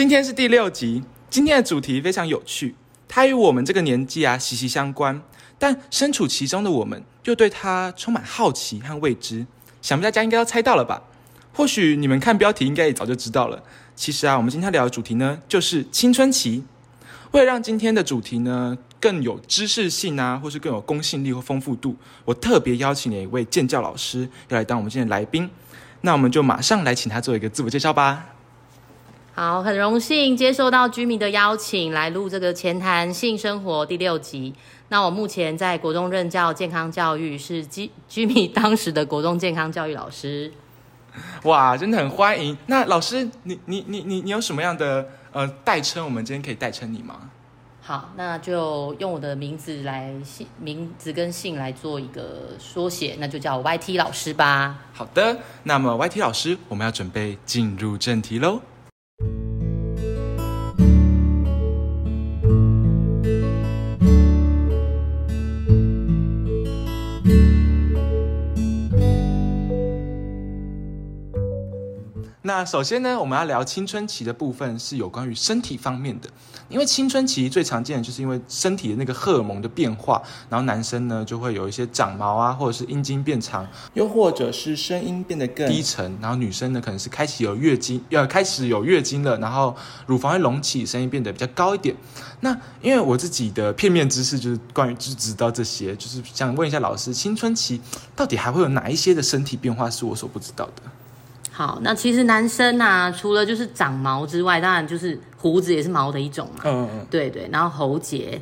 今天是第六集，今天的主题非常有趣，它与我们这个年纪啊息息相关，但身处其中的我们又对它充满好奇和未知。想必大家应该都猜到了吧？或许你们看标题应该也早就知道了。其实啊，我们今天聊的主题呢，就是青春期。为了让今天的主题呢更有知识性啊，或是更有公信力或丰富度，我特别邀请了一位建教老师要来当我们今天的来宾。那我们就马上来请他做一个自我介绍吧。好，很荣幸接受到居民的邀请，来录这个前谈性生活第六集。那我目前在国中任教健康教育，是居 居民当时的国中健康教育老师。哇，真的很欢迎。那老师，你你你你你有什么样的呃代称？我们今天可以代称你吗？好，那就用我的名字来姓名字跟姓来做一个缩写，那就叫我 YT 老师吧。好的，那么 YT 老师，我们要准备进入正题喽。那首先呢，我们要聊青春期的部分是有关于身体方面的，因为青春期最常见的就是因为身体的那个荷尔蒙的变化，然后男生呢就会有一些长毛啊，或者是阴茎变长，又或者是声音变得更低沉，然后女生呢可能是开始有月经，要开始有月经了，然后乳房会隆起，声音变得比较高一点。那因为我自己的片面知识就是关于就知道这些，就是想问一下老师，青春期到底还会有哪一些的身体变化是我所不知道的？好，那其实男生啊，除了就是长毛之外，当然就是胡子也是毛的一种嘛。嗯嗯。对对，然后喉结，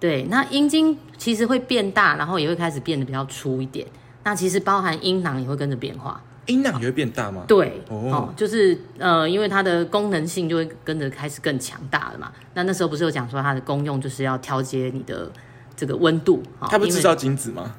对，那阴茎其实会变大，然后也会开始变得比较粗一点。那其实包含阴囊也会跟着变化。阴囊也会变大吗？对，哦，就是呃，因为它的功能性就会跟着开始更强大了嘛。那那时候不是有讲说它的功用就是要调节你的这个温度？它不制造精子吗？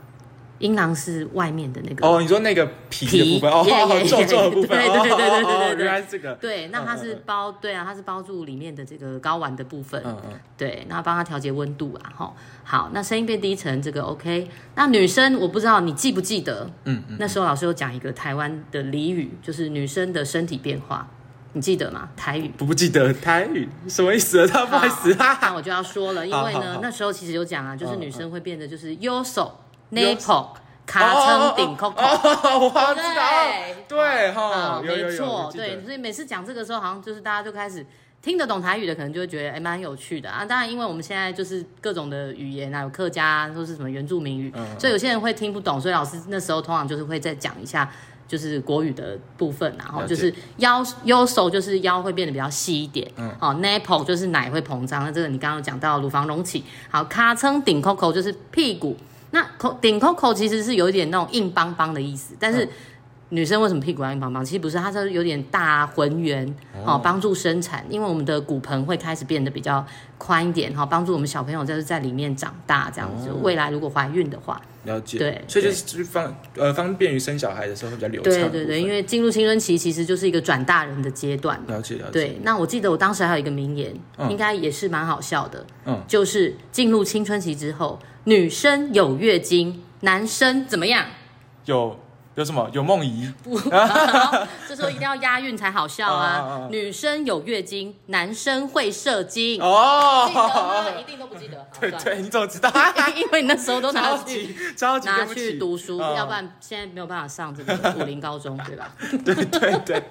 阴囊是外面的那个哦，你说那个皮的部分哦，皱皱的部分，对对对对对对对，原来是这个。对，那它是包，对啊，它是包住里面的这个睾丸的部分，嗯嗯，对，那帮它调节温度啊，哈，好，那声音变低沉，这个 OK。那女生我不知道你记不记得，嗯嗯，那时候老师有讲一个台湾的俚语，就是女生的身体变化，你记得吗？台语不不记得台语什么意思？他不好意思，那我就要说了，因为呢，那时候其实有讲啊，就是女生会变得就是优手。Nipple 卡称顶 coco，我知道，对。哈，没错，对，所以每次讲这个时候，好像就是大家就开始听得懂台语的，可能就会觉得哎蛮有趣的。啊。当然，因为我们现在就是各种的语言啊，有客家或是什么原住民语，所以有些人会听不懂，所以老师那时候通常就是会再讲一下，就是国语的部分，然后就是腰腰手就是腰会变得比较细一点，嗯，好，nipple 就是奶会膨胀，那这个你刚刚讲到乳房隆起，好，卡称顶 coco 就是屁股。那口顶 coco 其实是有一点那种硬邦邦的意思，但是女生为什么屁股要硬邦邦？其实不是，它是有点大浑圆，哦，帮助生产，因为我们的骨盆会开始变得比较宽一点，哈，帮助我们小朋友就是在里面长大这样子。未来如果怀孕的话，了解，对，所以就是方呃方便于生小孩的时候比较流畅。对对对，因为进入青春期其实就是一个转大人的阶段。了解了解。对，那我记得我当时还有一个名言，应该也是蛮好笑的，嗯，就是进入青春期之后。女生有月经，男生怎么样？有有什么？有梦遗？不，这时候一定要押韵才好笑啊！女生有月经，男生会射精。哦，记得吗？一定都不记得。对对，你怎么知道？因为你那时候都拿去拿去读书，要不然现在没有办法上这个武林高中，对吧？对 对对。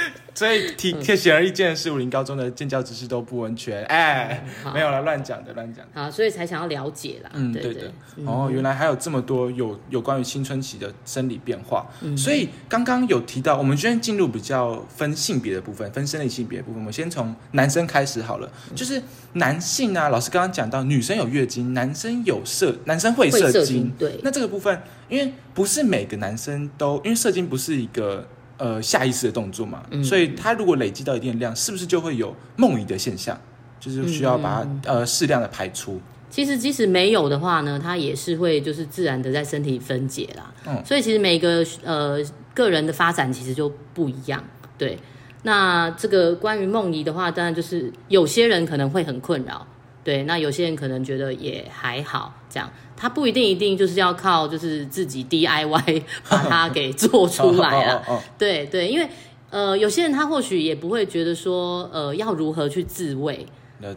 所以，体显而易见，是武林高中的建教知识都不完全，哎，没有了，乱讲的，乱讲。好，所以才想要了解啦。嗯，对的。哦，原来还有这么多有有关于青春期的生理变化。所以刚刚有提到，我们先进入比较分性别的部分，分生理性别部分。我们先从男生开始好了，就是男性啊，老师刚刚讲到，女生有月经，男生有射，男生会射精。对。那这个部分，因为不是每个男生都，因为射精不是一个。呃下意识的动作嘛，所以它如果累积到一定的量，是不是就会有梦遗的现象？就是需要把它呃适量的排出。其实即使没有的话呢，它也是会就是自然的在身体分解啦。嗯，所以其实每个呃个人的发展其实就不一样。对，那这个关于梦遗的话，当然就是有些人可能会很困扰。对，那有些人可能觉得也还好，这样他不一定一定就是要靠就是自己 DIY 把它给做出来啊。对对，因为呃有些人他或许也不会觉得说呃要如何去自慰。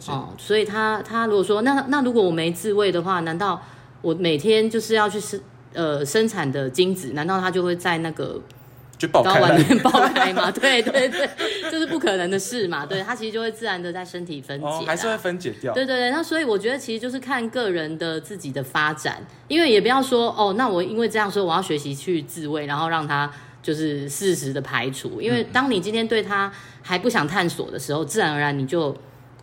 哦，所以他他如果说那那如果我没自慰的话，难道我每天就是要去生呃生产的精子，难道他就会在那个就睾丸里面爆开嘛？对 对对，这是不可能的事嘛。对，它其实就会自然的在身体分解，还是会分解掉。对对对，那所以我觉得其实就是看个人的自己的发展，因为也不要说哦，那我因为这样说我要学习去自慰，然后让他就是适时的排除，因为当你今天对他还不想探索的时候，自然而然你就。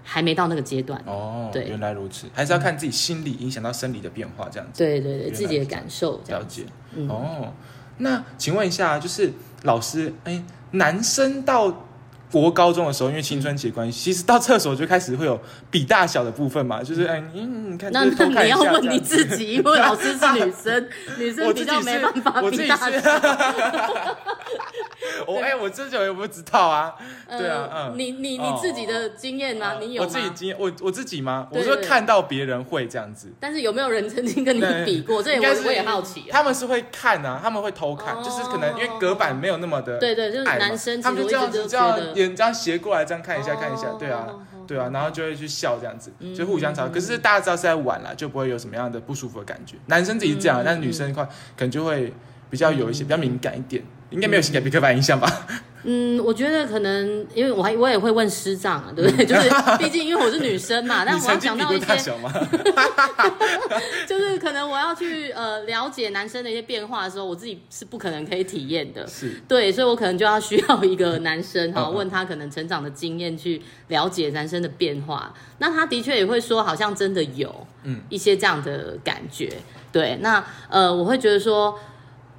还没到那个阶段哦，对，原来如此，还是要看自己心理影响到生理的变化这样子。对对对，自己的感受了解。哦，那请问一下，就是老师，哎，男生到。国高中的时候，因为青春期的关系，其实到厕所就开始会有比大小的部分嘛，就是哎，你你看，那那你要问你自己，因为老师是女生，女生比较没办法比大小。我哎，我这就有没有知道啊？对啊，嗯，你你你自己的经验吗？你有我自己经验，我我自己吗？我说看到别人会这样子，但是有没有人曾经跟你比过？这也我也好奇。他们是会看啊，他们会偷看，就是可能因为隔板没有那么的对对，就是男生，他们就这样子这样。这样斜过来，这样看一下，看一下，对啊，对啊，然后就会去笑这样子，就互相吵。可是大家知道是在玩了，就不会有什么样的不舒服的感觉。男生自己这样，但是女生的话可能就会比较有一些比较敏感一点，应该没有性感比刻板印象吧。嗯，我觉得可能，因为我还我也会问师长啊，对不对？就是毕竟因为我是女生嘛，但我要讲到一些，就是可能我要去呃了解男生的一些变化的时候，我自己是不可能可以体验的，是对，所以我可能就要需要一个男生 哈，问他可能成长的经验去了解男生的变化。那他的确也会说，好像真的有嗯一些这样的感觉，对。那呃，我会觉得说。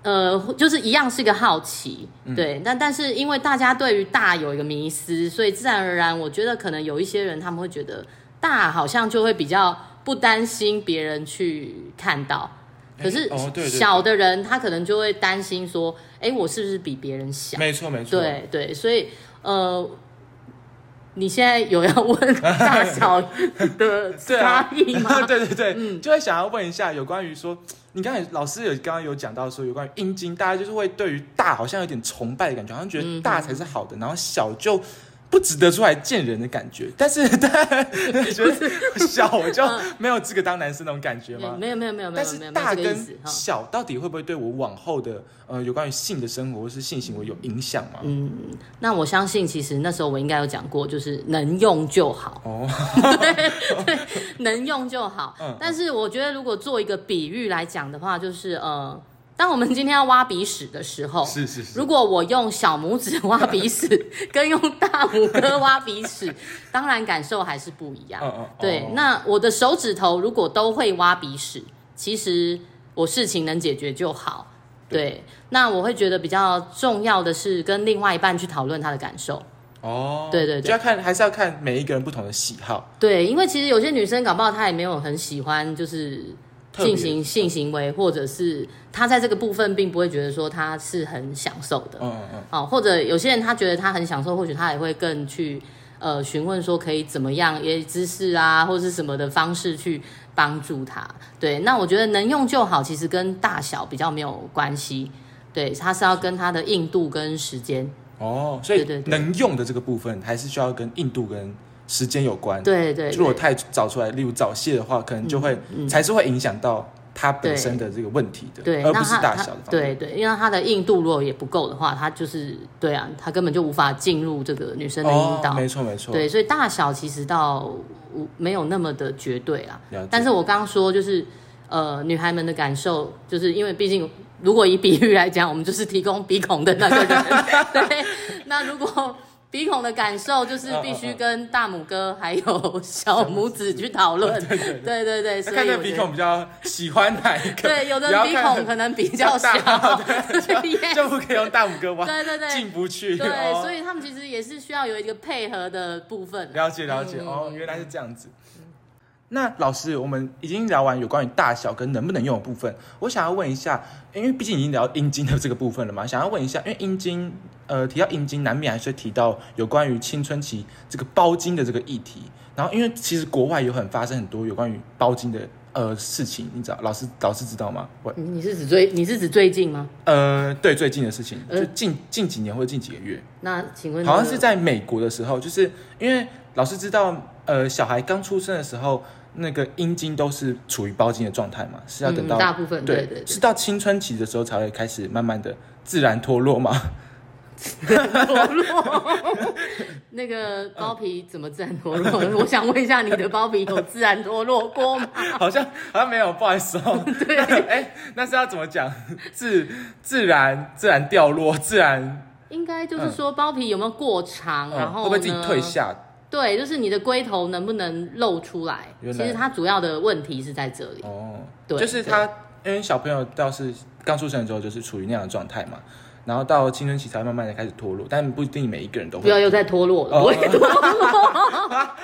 呃，就是一样是一个好奇，对，但但是因为大家对于大有一个迷思，所以自然而然，我觉得可能有一些人他们会觉得大好像就会比较不担心别人去看到，可是小的人他可能就会担心说，哎，我是不是比别人小？没错没？错，对对，所以呃，你现在有要问 大小的差异吗？对 对对，嗯，就会想要问一下有关于说。你刚才老师有刚刚有讲到说有关于阴茎，大家就是会对于大好像有点崇拜的感觉，好像觉得大才是好的，然后小就不值得出来见人的感觉。但是，你觉得小我就没有资格当男生那种感觉吗？没有没有没有没有。但是大跟小到底会不会对我往后的呃有关于性的生活或是性行为有影响吗？嗯，那我相信其实那时候我应该有讲过，就是能用就好。哦，对，能用就好。嗯，但是我觉得如果做一个比喻来讲的话，就是呃，当我们今天要挖鼻屎的时候，是是是，如果我用小拇指挖鼻屎，跟用大拇哥挖鼻屎，当然感受还是不一样。对。那我的手指头如果都会挖鼻屎，其实我事情能解决就好。对。那我会觉得比较重要的是跟另外一半去讨论他的感受。哦，对对对，就要看还是要看每一个人不同的喜好。对，因为其实有些女生搞不好她也没有很喜欢，就是进行性行为，或者是他在这个部分并不会觉得说他是很享受的。嗯嗯嗯。哦，或者有些人他觉得他很享受，或许他也会更去呃询问说可以怎么样，也姿势啊，或者是什么的方式去帮助他。对，那我觉得能用就好，其实跟大小比较没有关系。对，它是要跟它的硬度跟时间。哦，所以能用的这个部分还是需要跟硬度跟时间有关。对对，如果太早出来，例如早泄的话，可能就会才是会影响到它本身的这个问题的，对，而不是大小的。对对，因为它的硬度如果也不够的话，它就是对啊，它根本就无法进入这个女生的阴道。没错没错。对，所以大小其实到没有那么的绝对啊。但是我刚刚说就是呃，女孩们的感受，就是因为毕竟。如果以比喻来讲，我们就是提供鼻孔的那个人。对，那如果鼻孔的感受就是必须跟大拇哥还有小拇指去讨论。对对对对，看这鼻孔比较喜欢哪一个？对，有的鼻孔可能比较小，就不可以用大拇哥挖。对对对，进不去。对，所以他们其实也是需要有一个配合的部分。了解了解哦，原来是这样子。那老师，我们已经聊完有关于大小跟能不能用的部分，我想要问一下，因为毕竟已经聊阴茎的这个部分了嘛，想要问一下，因为阴茎，呃，提到阴茎，难免还是会提到有关于青春期这个包茎的这个议题。然后，因为其实国外有很发生很多有关于包茎的呃事情，你知道，老师老师知道吗？你你是指最你是指最近吗？呃，对，最近的事情，就近近几年或者近几个月。那请问，好像是在美国的时候，就是因为老师知道，呃，小孩刚出生的时候。那个阴茎都是处于包茎的状态嘛，是要等到大部分对对，是到青春期的时候才会开始慢慢的自然脱落嘛。脱落，那个包皮怎么自然脱落？我想问一下，你的包皮有自然脱落过吗？好像好像没有，不好意思哦。对，哎，那是要怎么讲？自自然自然掉落，自然应该就是说包皮有没有过长，然后会不会自己退下？对，就是你的龟头能不能露出来？其实它主要的问题是在这里。哦，对，就是他，因为小朋友倒是刚出生的时候就是处于那样的状态嘛，然后到青春期才慢慢的开始脱落，但不一定每一个人都会。不要又在脱落了，不会脱落，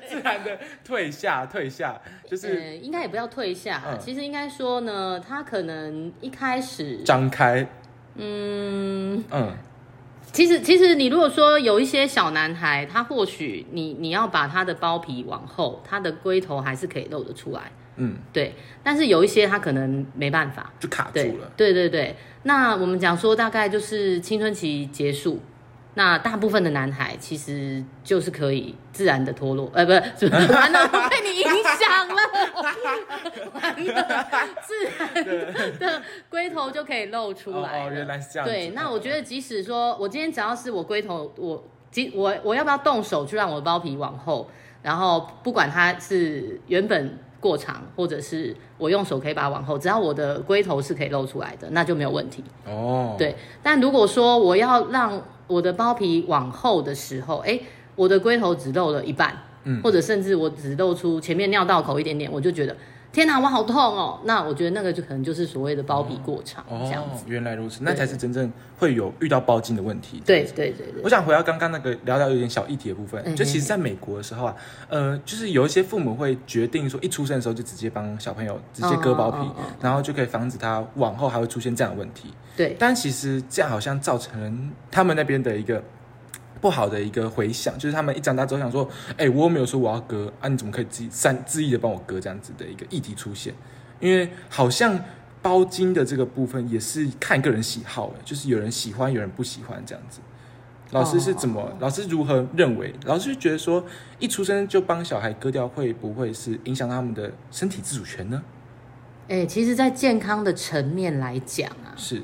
自然的退下，退下，就是应该也不要退下，其实应该说呢，他可能一开始张开，嗯嗯。其实，其实你如果说有一些小男孩，他或许你你要把他的包皮往后，他的龟头还是可以露得出来。嗯，对。但是有一些他可能没办法，就卡住了。对对对。那我们讲说，大概就是青春期结束。那大部分的男孩其实就是可以自然的脱落，呃，不是，完了被你影响了，完了，自然的龟头就可以露出来。哦，原来是这样。对，那我觉得即使说我今天只要是我龟头，我即我我要不要动手去让我的包皮往后，然后不管它是原本过长，或者是我用手可以把它往后，只要我的龟头是可以露出来的，那就没有问题。哦，对。但如果说我要让我的包皮往后的时候，哎，我的龟头只露了一半，嗯，或者甚至我只露出前面尿道口一点点，我就觉得天哪，我好痛哦。那我觉得那个就可能就是所谓的包皮过长这样子。原来如此，那才是真正会有遇到包茎的问题。对对对对。我想回到刚刚那个聊聊有点小议题的部分，就其实在美国的时候啊，呃，就是有一些父母会决定说，一出生的时候就直接帮小朋友直接割包皮，然后就可以防止他往后还会出现这样的问题。对，但其实这样好像造成了他们那边的一个不好的一个回响，就是他们一长大之后想说，哎，我又没有说我要割啊，你怎么可以自己擅自意的帮我割这样子的一个议题出现？因为好像包茎的这个部分也是看个人喜好，就是有人喜欢，有人不喜欢这样子。老师是怎么？老师如何认为？老师觉得说，一出生就帮小孩割掉，会不会是影响他们的身体自主权呢？哎，其实，在健康的层面来讲啊，是。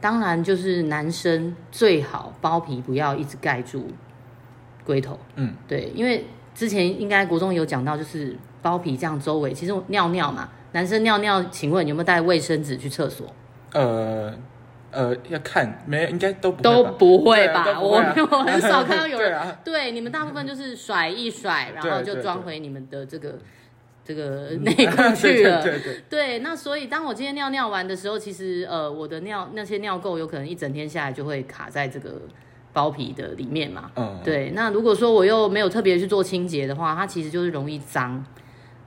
当然，就是男生最好包皮不要一直盖住龟头。嗯，对，因为之前应该国中有讲到，就是包皮这样周围，其实尿尿嘛，男生尿尿，请问有没有带卫生纸去厕所？呃呃，要看，没，应该都都不会吧？我 我很少看到有人，对，你们大部分就是甩一甩，然后就装回你们的这个。这个 内裤去了，对对对。那所以，当我今天尿尿完的时候，其实呃，我的尿那些尿垢有可能一整天下来就会卡在这个包皮的里面嘛。嗯。对。那如果说我又没有特别去做清洁的话，它其实就是容易脏。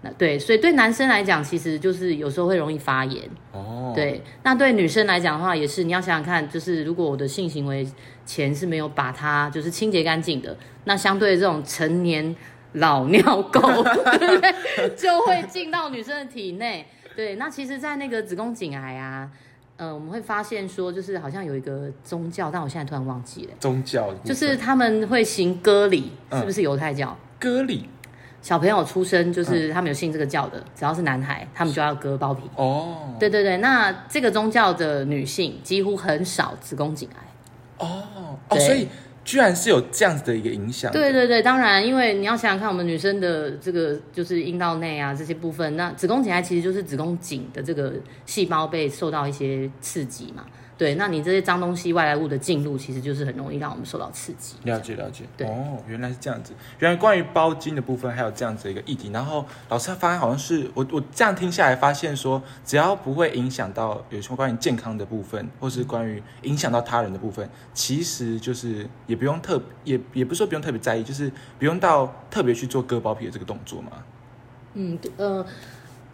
那对，所以对男生来讲，其实就是有时候会容易发炎。哦。对。那对女生来讲的话，也是你要想想看，就是如果我的性行为前是没有把它就是清洁干净的，那相对这种成年。老尿垢，对不对？就会进到女生的体内。对，那其实，在那个子宫颈癌啊，呃，我们会发现说，就是好像有一个宗教，但我现在突然忘记了。宗教就是他们会行割礼，是不是犹太教？割礼，小朋友出生就是他们有信这个教的，只要是男孩，他们就要割包皮。哦，对对对，那这个宗教的女性几乎很少子宫颈癌。哦哦，所以。居然是有这样子的一个影响。对对对，当然，因为你要想想看，我们女生的这个就是阴道内啊这些部分，那子宫颈癌其实就是子宫颈的这个细胞被受到一些刺激嘛。对，那你这些脏东西、外来物的进入，其实就是很容易让我们受到刺激。了解了解，对哦，原来是这样子。原来关于包茎的部分还有这样子一个议题。然后老师他发现好像是我我这样听下来发现说，只要不会影响到有什么关于健康的部分，或是关于影响到他人的部分，其实就是也不用特也也不是说不用特别在意，就是不用到特别去做割包皮的这个动作嘛。嗯，呃，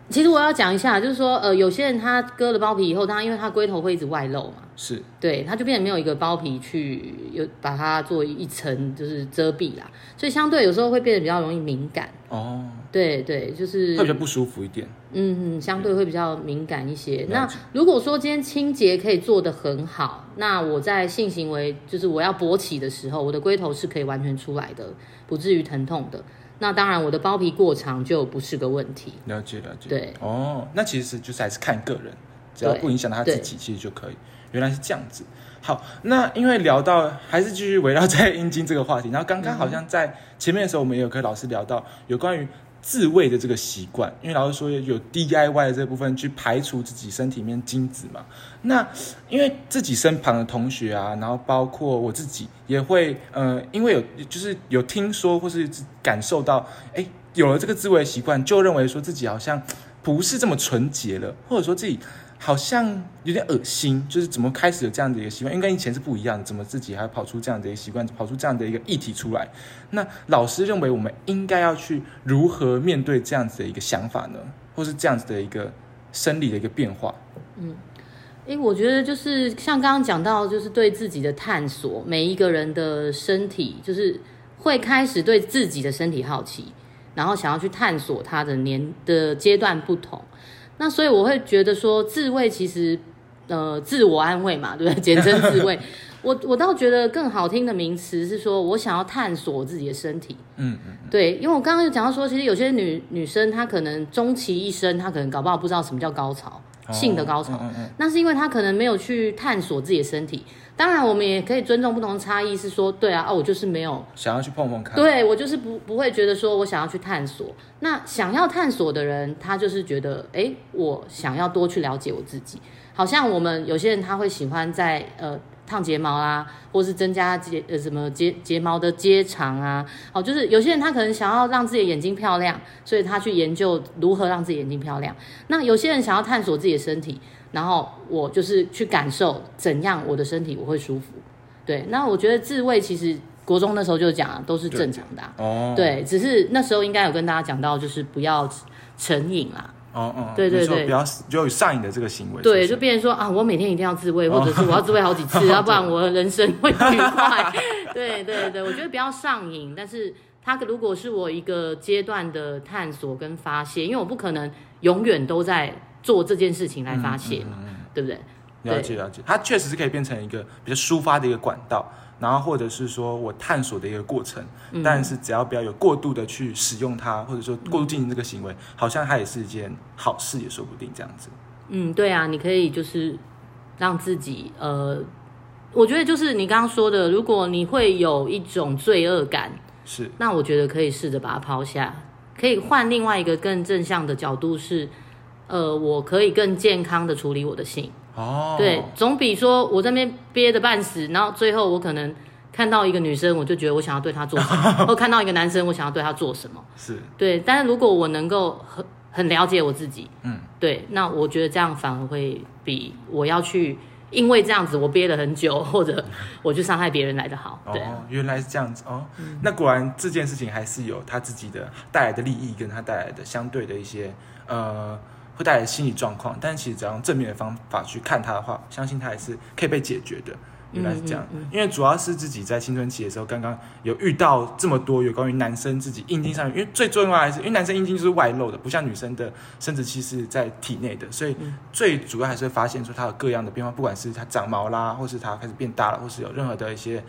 其实我要讲一下，就是说，呃，有些人他割了包皮以后，他因为他龟头会一直外露嘛，是对，他就变得没有一个包皮去有把它做一层就是遮蔽啦，所以相对有时候会变得比较容易敏感。哦，对对，就是会比较不舒服一点。嗯，相对会比较敏感一些。了那如果说今天清洁可以做得很好，那我在性行为就是我要勃起的时候，我的龟头是可以完全出来的，不至于疼痛的。那当然，我的包皮过长就不是个问题。了解了解。对哦，那其实就是还是看个人，只要不影响到他自己，其实就可以。原来是这样子。好，那因为聊到还是继续围绕在阴茎这个话题，然后刚刚好像在前面的时候，我们也有跟老师聊到有关于自慰的这个习惯，因为老师说有 DIY 的这部分去排除自己身体里面精子嘛。那因为自己身旁的同学啊，然后包括我自己也会，呃，因为有就是有听说或是感受到，哎，有了这个自慰的习惯，就认为说自己好像不是这么纯洁了，或者说自己好像有点恶心，就是怎么开始有这样的一个习惯，因为跟以前是不一样，怎么自己还跑出这样的一个习惯，跑出这样的一个议题出来？那老师认为我们应该要去如何面对这样子的一个想法呢？或是这样子的一个生理的一个变化？嗯诶，我觉得就是像刚刚讲到，就是对自己的探索，每一个人的身体，就是会开始对自己的身体好奇，然后想要去探索它的年的阶段不同。那所以我会觉得说，自慰其实呃自我安慰嘛，对不对？简称自慰。我我倒觉得更好听的名词是说，我想要探索自己的身体。嗯嗯，对，因为我刚刚有讲到说，其实有些女女生她可能终其一生，她可能搞不好不知道什么叫高潮，性的高潮。嗯嗯嗯那是因为他可能没有去探索自己的身体。当然，我们也可以尊重不同的差异，是说，对啊，哦，我就是没有，想要去碰碰看。对我就是不不会觉得说我想要去探索。那想要探索的人，他就是觉得，哎，我想要多去了解我自己。好像我们有些人他会喜欢在呃烫睫毛啊，或是增加睫呃什么睫睫毛的接长啊，哦，就是有些人他可能想要让自己的眼睛漂亮，所以他去研究如何让自己眼睛漂亮。那有些人想要探索自己的身体，然后我就是去感受怎样我的身体我会舒服。对，那我觉得自慰其实国中那时候就讲啊，都是正常的啊、哦，对，只是那时候应该有跟大家讲到，就是不要成瘾啦。哦哦，对对对比较就有上瘾的这个行为。对，就变成说啊，我每天一定要自慰，或者是我要自慰好几次，要不然我人生会愉快。对对对，我觉得不要上瘾，但是它如果是我一个阶段的探索跟发泄，因为我不可能永远都在做这件事情来发泄嘛，对不对？了解了解，它确实是可以变成一个比较抒发的一个管道，然后或者是说我探索的一个过程。嗯但是只要不要有过度的去使用它，或者说过度进行这个行为，好像它也是一件好事，也说不定这样子。嗯，对啊，你可以就是让自己呃，我觉得就是你刚刚说的，如果你会有一种罪恶感，是那我觉得可以试着把它抛下，可以换另外一个更正向的角度是，呃，我可以更健康的处理我的性，哦，对，总比说我这边憋的半死，然后最后我可能看到一个女生，我就觉得我想要对她做什么，或看到一个男生，我想要对他做什么，是。对，但是如果我能够很很了解我自己，嗯，对，那我觉得这样反而会比我要去因为这样子我憋了很久，或者我去伤害别人来的好，对。啊。哦，原来是这样子哦。那果然这件事情还是有他自己的带来的利益，跟他带来的相对的一些呃，会带来心理状况。但其实只要用正面的方法去看它的话，相信它还是可以被解决的。原来是这样，因为主要是自己在青春期的时候，刚刚有遇到这么多有关于男生自己阴茎上面，因为最重要还是因为男生阴茎就是外露的，不像女生的生殖器是在体内的，所以最主要还是会发现说它有各样的变化，不管是它长毛啦，或是它开始变大了，或是有任何的一些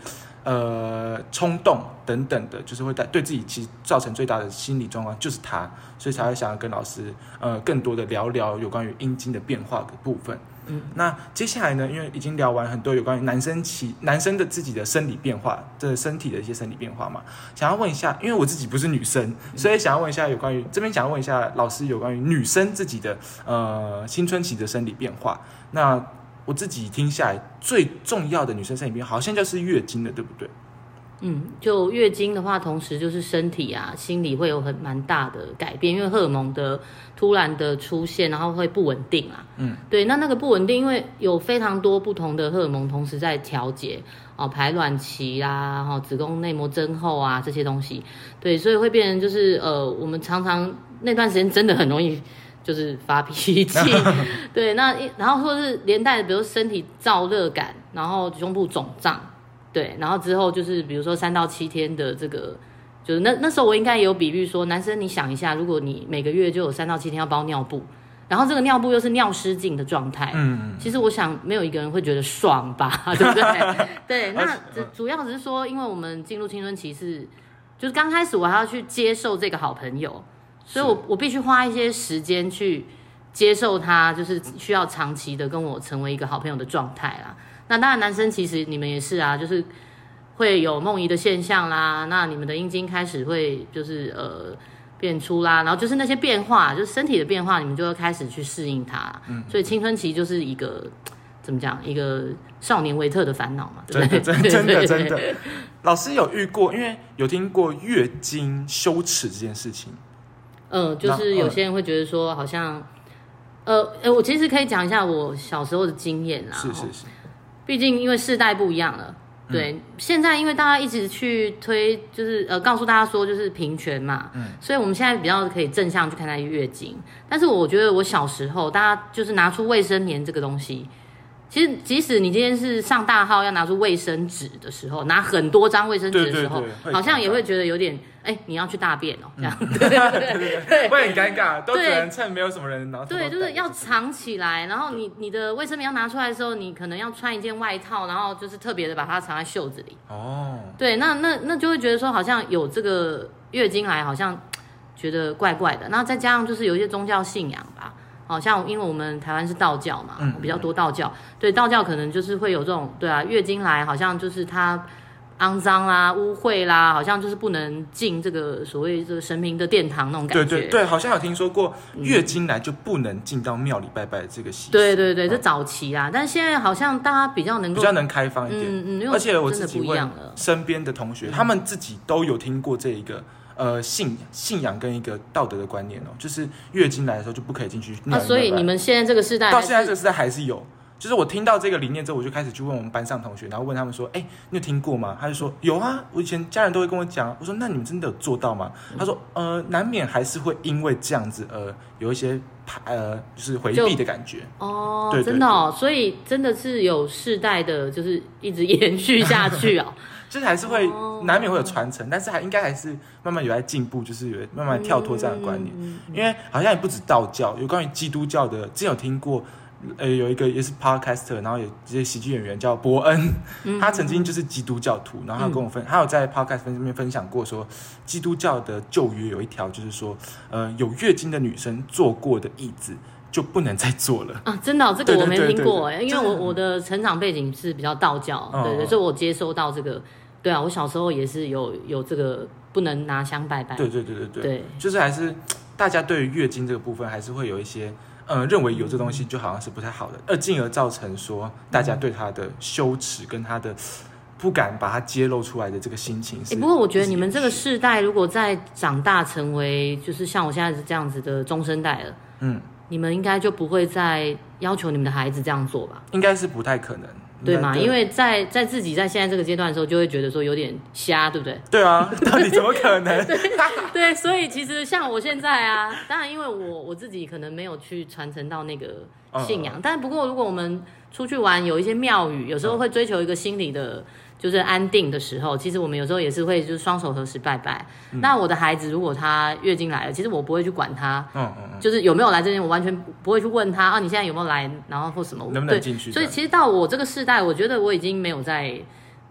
呃冲动等等的，就是会带对自己其实造成最大的心理状况就是他，所以才会想要跟老师呃更多的聊聊有关于阴茎的变化的部分。嗯，那接下来呢，因为已经聊完很多有关于男生期男生的自己的生理变化，这身体的一些生理变化嘛，想要问一下，因为我自己不是女生，所以想要问一下有关于这边想要问一下老师有关于女生自己的呃青春期的生理变化。那我自己听下来，最重要的女生生理变化好像就是月经了，对不对？嗯，就月经的话，同时就是身体啊、心理会有很蛮大的改变，因为荷尔蒙的突然的出现，然后会不稳定啊。嗯，对，那那个不稳定，因为有非常多不同的荷尔蒙同时在调节哦，排卵期啦，哈，子宫内膜增厚啊这些东西，对，所以会变成就是呃，我们常常那段时间真的很容易就是发脾气，对，那一然后或是连带的，比如身体燥热感，然后胸部肿胀。对，然后之后就是比如说三到七天的这个，就是那那时候我应该也有比喻说，男生你想一下，如果你每个月就有三到七天要包尿布，然后这个尿布又是尿失禁的状态，嗯，其实我想没有一个人会觉得爽吧，对不对？对，那主主要只是说，因为我们进入青春期是，就是刚开始我还要去接受这个好朋友，所以我我必须花一些时间去接受他，就是需要长期的跟我成为一个好朋友的状态啦。那当然，男生其实你们也是啊，就是会有梦遗的现象啦。那你们的阴茎开始会就是呃变粗啦，然后就是那些变化，就是身体的变化，你们就会开始去适应它。嗯，所以青春期就是一个怎么讲，一个少年维特的烦恼嘛。真的，真的，真的，真的。老师有遇过，因为有听过月经羞耻这件事情。嗯，就是有些人会觉得说，好像呃，呃，我其实可以讲一下我小时候的经验啦。是是是。毕竟因为世代不一样了，对，现在因为大家一直去推，就是呃告诉大家说就是平权嘛，嗯，所以我们现在比较可以正向去看待月经。但是我觉得我小时候，大家就是拿出卫生棉这个东西。其实，即使你今天是上大号要拿出卫生纸的时候，拿很多张卫生纸的时候，好像也会觉得有点，哎，你要去大便哦，这样，对对对，会很尴尬，都只能趁没有什么人拿。对，就是要藏起来，然后你你的卫生棉要拿出来的时候，你可能要穿一件外套，然后就是特别的把它藏在袖子里。哦，对，那那那就会觉得说，好像有这个月经来，好像觉得怪怪的。然后再加上就是有一些宗教信仰吧。好像因为我们台湾是道教嘛，比较多道教，对道教可能就是会有这种，对啊，月经来好像就是它肮脏啦、污秽啦，好像就是不能进这个所谓这个神明的殿堂那种感觉。对对对，好像有听说过月经来就不能进到庙里拜拜这个习俗。对对对，这早期啊，但现在好像大家比较能够比较能开放一点，嗯嗯，而且我自己问身边的同学，他们自己都有听过这一个。呃，信信仰跟一个道德的观念哦，就是月经来的时候就不可以进去。啊，所以你们现在这个时代到现在这个时代还是有。就是我听到这个理念之后，我就开始去问我们班上同学，然后问他们说：“哎，你有听过吗？”他就说：“有啊，我以前家人都会跟我讲。”我说：“那你们真的有做到吗？”他说：“呃，难免还是会因为这样子，呃，有一些呃，就是回避的感觉。”哦，对真的哦，所以真的是有世代的，就是一直延续下去哦。就是还是会难免会有传承，但是还应该还是慢慢有在进步，就是有慢慢跳脱这样的观念。因为好像也不止道教，有关于基督教的，之前有听过，呃，有一个也是 podcaster，然后有这些喜剧演员叫伯恩，他曾经就是基督教徒，然后他跟我分，他有在 podcast 分面分享过说，基督教的旧约有一条就是说，呃，有月经的女生坐过的椅子就不能再做了啊！真的，这个我没听过哎，因为我我的成长背景是比较道教，对对，所以我接收到这个。对啊，我小时候也是有有这个不能拿香拜拜。对对对对对，对，就是还是大家对于月经这个部分还是会有一些，呃，认为有这东西就好像是不太好的，而进而造成说大家对他的羞耻跟他的不敢把它揭露出来的这个心情。不过我觉得你们这个世代如果再长大成为就是像我现在是这样子的中生代了，嗯，你们应该就不会再要求你们的孩子这样做吧？应该是不太可能。对吗？因为在在自己在现在这个阶段的时候，就会觉得说有点瞎，对不对？对啊，到底怎么可能？对，所以其实像我现在啊，当然因为我我自己可能没有去传承到那个信仰，但不过如果我们出去玩，有一些庙宇，有时候会追求一个心理的。就是安定的时候，其实我们有时候也是会就是双手合十拜拜。那我的孩子如果他月经来了，其实我不会去管他，嗯嗯就是有没有来这边，我完全不会去问他啊，你现在有没有来，然后或什么，能不能进去？所以其实到我这个世代，我觉得我已经没有在，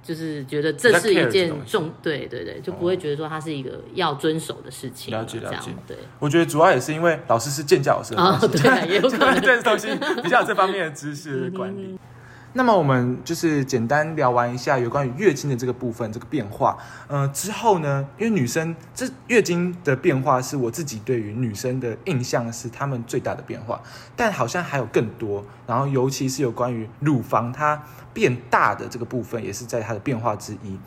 就是觉得这是一件重，对对对，就不会觉得说它是一个要遵守的事情。了解了解，对。我觉得主要也是因为老师是建教老师，啊，对，也有可能 对东西比较有这方面的知识管理。那么我们就是简单聊完一下有关于月经的这个部分，这个变化。呃，之后呢，因为女生这月经的变化是我自己对于女生的印象是她们最大的变化，但好像还有更多。然后尤其是有关于乳房它变大的这个部分，也是在它的变化之一。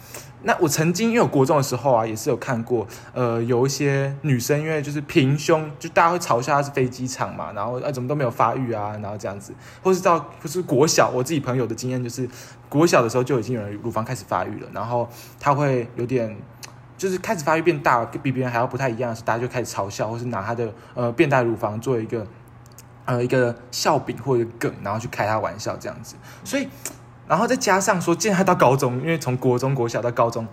那我曾经因为我国中的时候啊，也是有看过，呃，有一些女生因为就是平胸，就大家会嘲笑她是飞机场嘛，然后呃怎么都没有发育啊，然后这样子，或是到不是国小，我自己朋友的经验就是国小的时候就已经有人乳房开始发育了，然后她会有点就是开始发育变大，比别人还要不太一样，是大家就开始嘲笑，或是拿她的呃变大乳房做一个呃一个笑柄或者梗，然后去开他玩笑这样子，所以。然后再加上说，既然他到高中，因为从国中、国小到高中，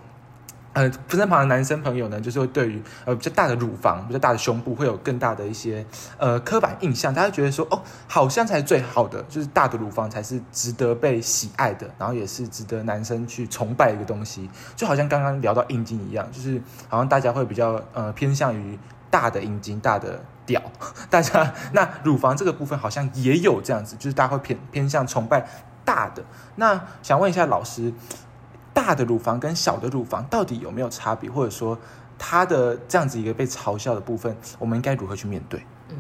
呃，身旁的男生朋友呢，就是会对于呃比较大的乳房、比较大的胸部，会有更大的一些呃刻板印象。他会觉得说，哦，好像才是最好的，就是大的乳房才是值得被喜爱的，然后也是值得男生去崇拜一个东西。就好像刚刚聊到阴茎一样，就是好像大家会比较呃偏向于大的阴茎、大的屌。大家那乳房这个部分好像也有这样子，就是大家会偏偏向崇拜。大的那想问一下老师，大的乳房跟小的乳房到底有没有差别，或者说它的这样子一个被嘲笑的部分，我们应该如何去面对？嗯，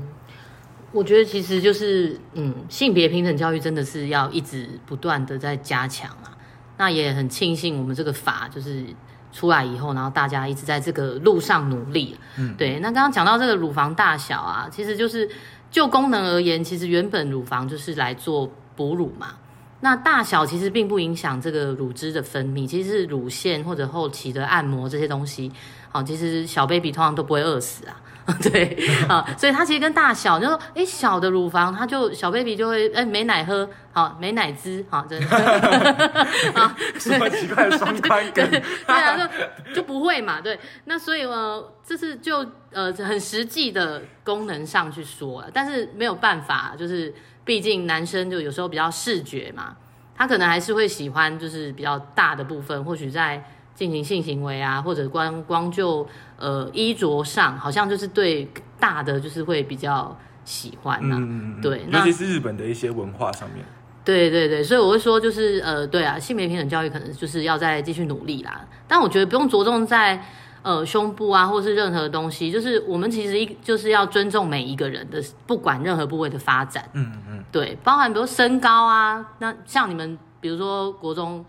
我觉得其实就是嗯，性别平等教育真的是要一直不断的在加强啊。那也很庆幸我们这个法就是出来以后，然后大家一直在这个路上努力。嗯，对。那刚刚讲到这个乳房大小啊，其实就是就功能而言，其实原本乳房就是来做哺乳嘛。那大小其实并不影响这个乳汁的分泌，其实是乳腺或者后期的按摩这些东西，好，其实小 baby 通常都不会饿死啊，对啊，所以它其实跟大小，就说，哎，小的乳房，它就小 baby 就会，哎，没奶喝，好，没奶汁，好，真的，啊，什么奇怪的双关 梗？对啊，就就不会嘛，对，那所以呃，这是就呃很实际的功能上去说了，但是没有办法，就是。毕竟男生就有时候比较视觉嘛，他可能还是会喜欢就是比较大的部分，或许在进行性行为啊，或者光光就呃衣着上，好像就是对大的就是会比较喜欢呐。对，尤其是日本的一些文化上面。对对对，所以我会说就是呃，对啊，性别平等教育可能就是要再继续努力啦。但我觉得不用着重在。呃，胸部啊，或是任何东西，就是我们其实一就是要尊重每一个人的，不管任何部位的发展。嗯嗯，对，包含比如身高啊，那像你们，比如说国中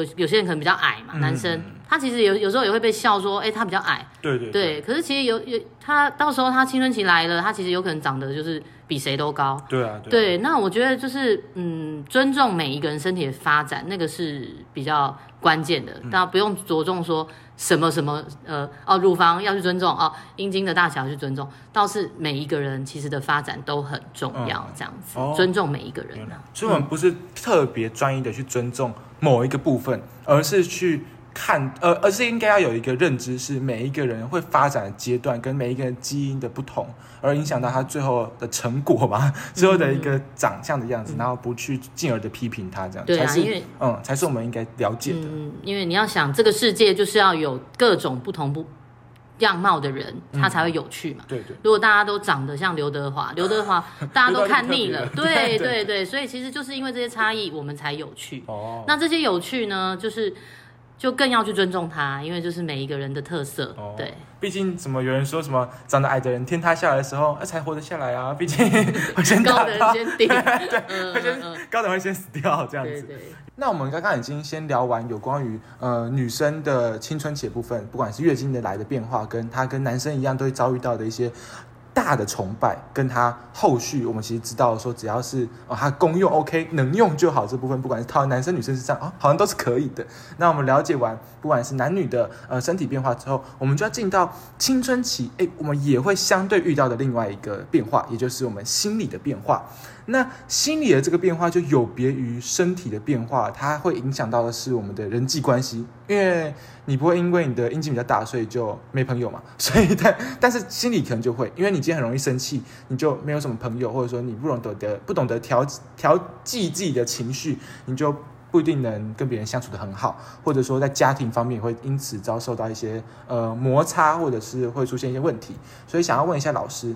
有有些人可能比较矮嘛，男生他其实有有时候也会被笑说，哎，他比较矮。对对对。可是其实有有他到时候他青春期来了，他其实有可能长得就是比谁都高。对啊。对，那我觉得就是嗯，尊重每一个人身体的发展，那个是比较关键的，大家不用着重说。什么什么呃哦，乳房要去尊重哦，阴茎的大小要去尊重，倒是每一个人其实的发展都很重要，这样子尊重每一个人。所以我们不是特别专一的去尊重某一个部分，而是去。看，呃，而是应该要有一个认知，是每一个人会发展的阶段跟每一个人基因的不同，而影响到他最后的成果嘛，最后的一个长相的样子，然后不去进而的批评他，这样对啊，因为嗯，才是我们应该了解的。嗯，因为你要想，这个世界就是要有各种不同不样貌的人，他才会有趣嘛。对对。如果大家都长得像刘德华，刘德华 大家都看腻了，对对对，所以其实就是因为这些差异，我们才有趣。哦。那这些有趣呢，就是。就更要去尊重他，因为就是每一个人的特色。对，毕竟怎么有人说什么长得矮的人天塌下来的时候，才活得下来啊？毕竟 会先高的人先顶，对，会先高的会先死掉这样子。那我们刚刚已经先聊完有关于呃女生的青春期部分，不管是月经的来的变化，跟她跟男生一样都会遭遇到的一些。大的崇拜跟他后续，我们其实知道说，只要是哦，他公用 OK，能用就好。这部分不管是套在男生女生是这样啊，好像都是可以的。那我们了解完，不管是男女的呃身体变化之后，我们就要进到青春期，哎，我们也会相对遇到的另外一个变化，也就是我们心理的变化。那心理的这个变化就有别于身体的变化，它会影响到的是我们的人际关系，因为你不会因为你的阴茎比较大，所以就没朋友嘛。所以但但是心理可能就会，因为你今天很容易生气，你就没有什么朋友，或者说你不懂得不懂得调调剂自己的情绪，你就不一定能跟别人相处的很好，或者说在家庭方面会因此遭受到一些呃摩擦，或者是会出现一些问题。所以想要问一下老师。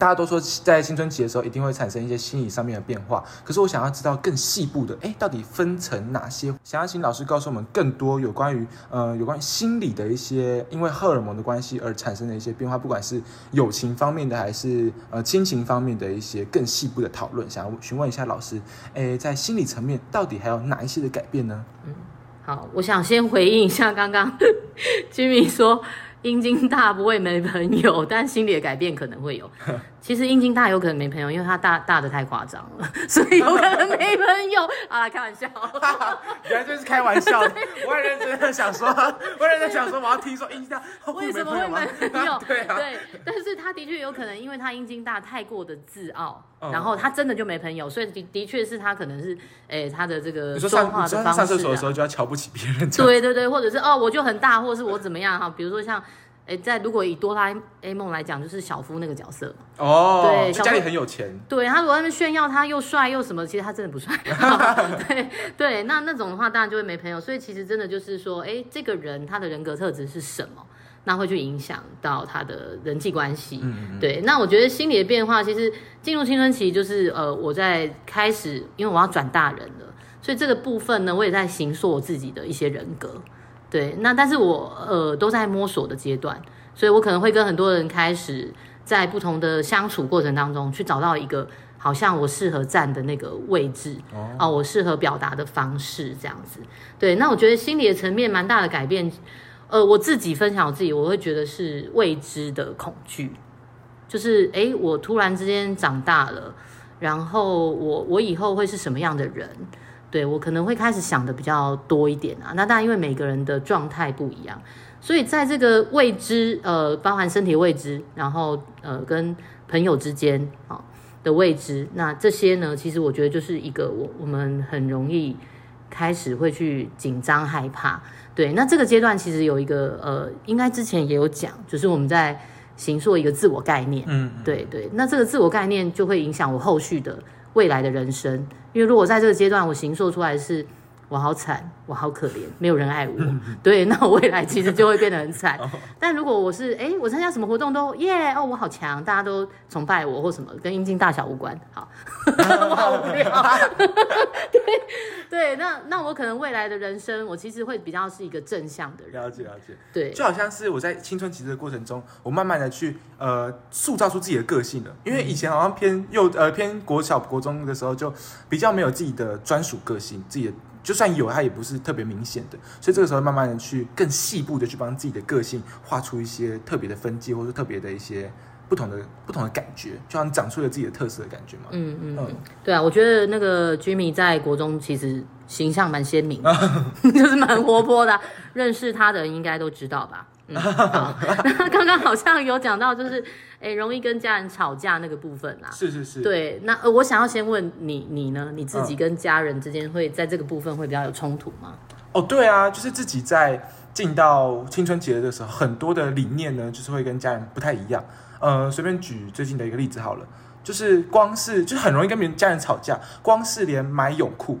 大家都说在青春期的时候一定会产生一些心理上面的变化，可是我想要知道更细部的，哎，到底分成哪些？想要请老师告诉我们更多有关于呃有关于心理的一些因为荷尔蒙的关系而产生的一些变化，不管是友情方面的还是呃亲情方面的一些更细部的讨论。想要询问一下老师，哎，在心理层面到底还有哪一些的改变呢？嗯，好，我想先回应一下刚刚 居民说。阴茎大不会没朋友，但心理的改变可能会有。其实阴茎大有可能没朋友，因为他大大的太夸张了，所以有可能没朋友。啊，开玩笑，原来就是开玩笑。我也认真的想说，我认真想说，我要听说阴茎大为什么会没朋友？对啊，对。但是他的确有可能，因为他阴茎大太过的自傲，然后他真的就没朋友，所以的的确是他可能是，哎，他的这个说话的方式，上厕所的时候就要瞧不起别人。对对对，或者是哦，我就很大，或者是我怎么样哈？比如说像。哎，在如果以哆啦 A 梦来讲，就是小夫那个角色哦，对，家里很有钱。对他如果在那炫耀他又帅又什么，其实他真的不帅。对对，那那种的话，当然就会没朋友。所以其实真的就是说，哎，这个人他的人格特质是什么，那会去影响到他的人际关系。嗯对，那我觉得心理的变化，其实进入青春期就是呃，我在开始，因为我要转大人了，所以这个部分呢，我也在形塑我自己的一些人格。对，那但是我呃都在摸索的阶段，所以我可能会跟很多人开始在不同的相处过程当中去找到一个好像我适合站的那个位置哦，我适合表达的方式这样子。对，那我觉得心理的层面蛮大的改变，呃，我自己分享我自己，我会觉得是未知的恐惧，就是哎，我突然之间长大了，然后我我以后会是什么样的人？对我可能会开始想的比较多一点啊，那当然因为每个人的状态不一样，所以在这个未知，呃，包含身体未知，然后呃跟朋友之间啊的未知，那这些呢，其实我觉得就是一个我我们很容易开始会去紧张害怕。对，那这个阶段其实有一个呃，应该之前也有讲，就是我们在形塑一个自我概念，嗯，对对，那这个自我概念就会影响我后续的。未来的人生，因为如果在这个阶段我行说出来是。我好惨，我好可怜，没有人爱我。对，那我未来其实就会变得很惨。但如果我是哎，我参加什么活动都耶哦，我好强，大家都崇拜我或什么，跟阴茎大小无关。好，我好无聊。对对，那那我可能未来的人生，我其实会比较是一个正向的人。了解了解。对，就好像是我在青春期这个过程中，我慢慢的去呃塑造出自己的个性了。因为以前好像偏幼呃偏国小国中的时候，就比较没有自己的专属个性，自己的。就算有，它也不是特别明显的，所以这个时候慢慢的去更细部的去帮自己的个性画出一些特别的分界，或者特别的一些不同的不同的感觉，就像长出了自己的特色的感觉嘛。嗯嗯嗯，对啊，我觉得那个 Jimmy 在国中其实形象蛮鲜明，就是蛮活泼的，认识他的人应该都知道吧。好，那刚刚好像有讲到，就是哎，容易跟家人吵架那个部分啦。是是是。对，那呃，我想要先问你，你呢？你自己跟家人之间会在这个部分会比较有冲突吗？哦，对啊，就是自己在进到青春节的时候，很多的理念呢，就是会跟家人不太一样。呃，随便举最近的一个例子好了，就是光是就是很容易跟别人家人吵架，光是连买泳裤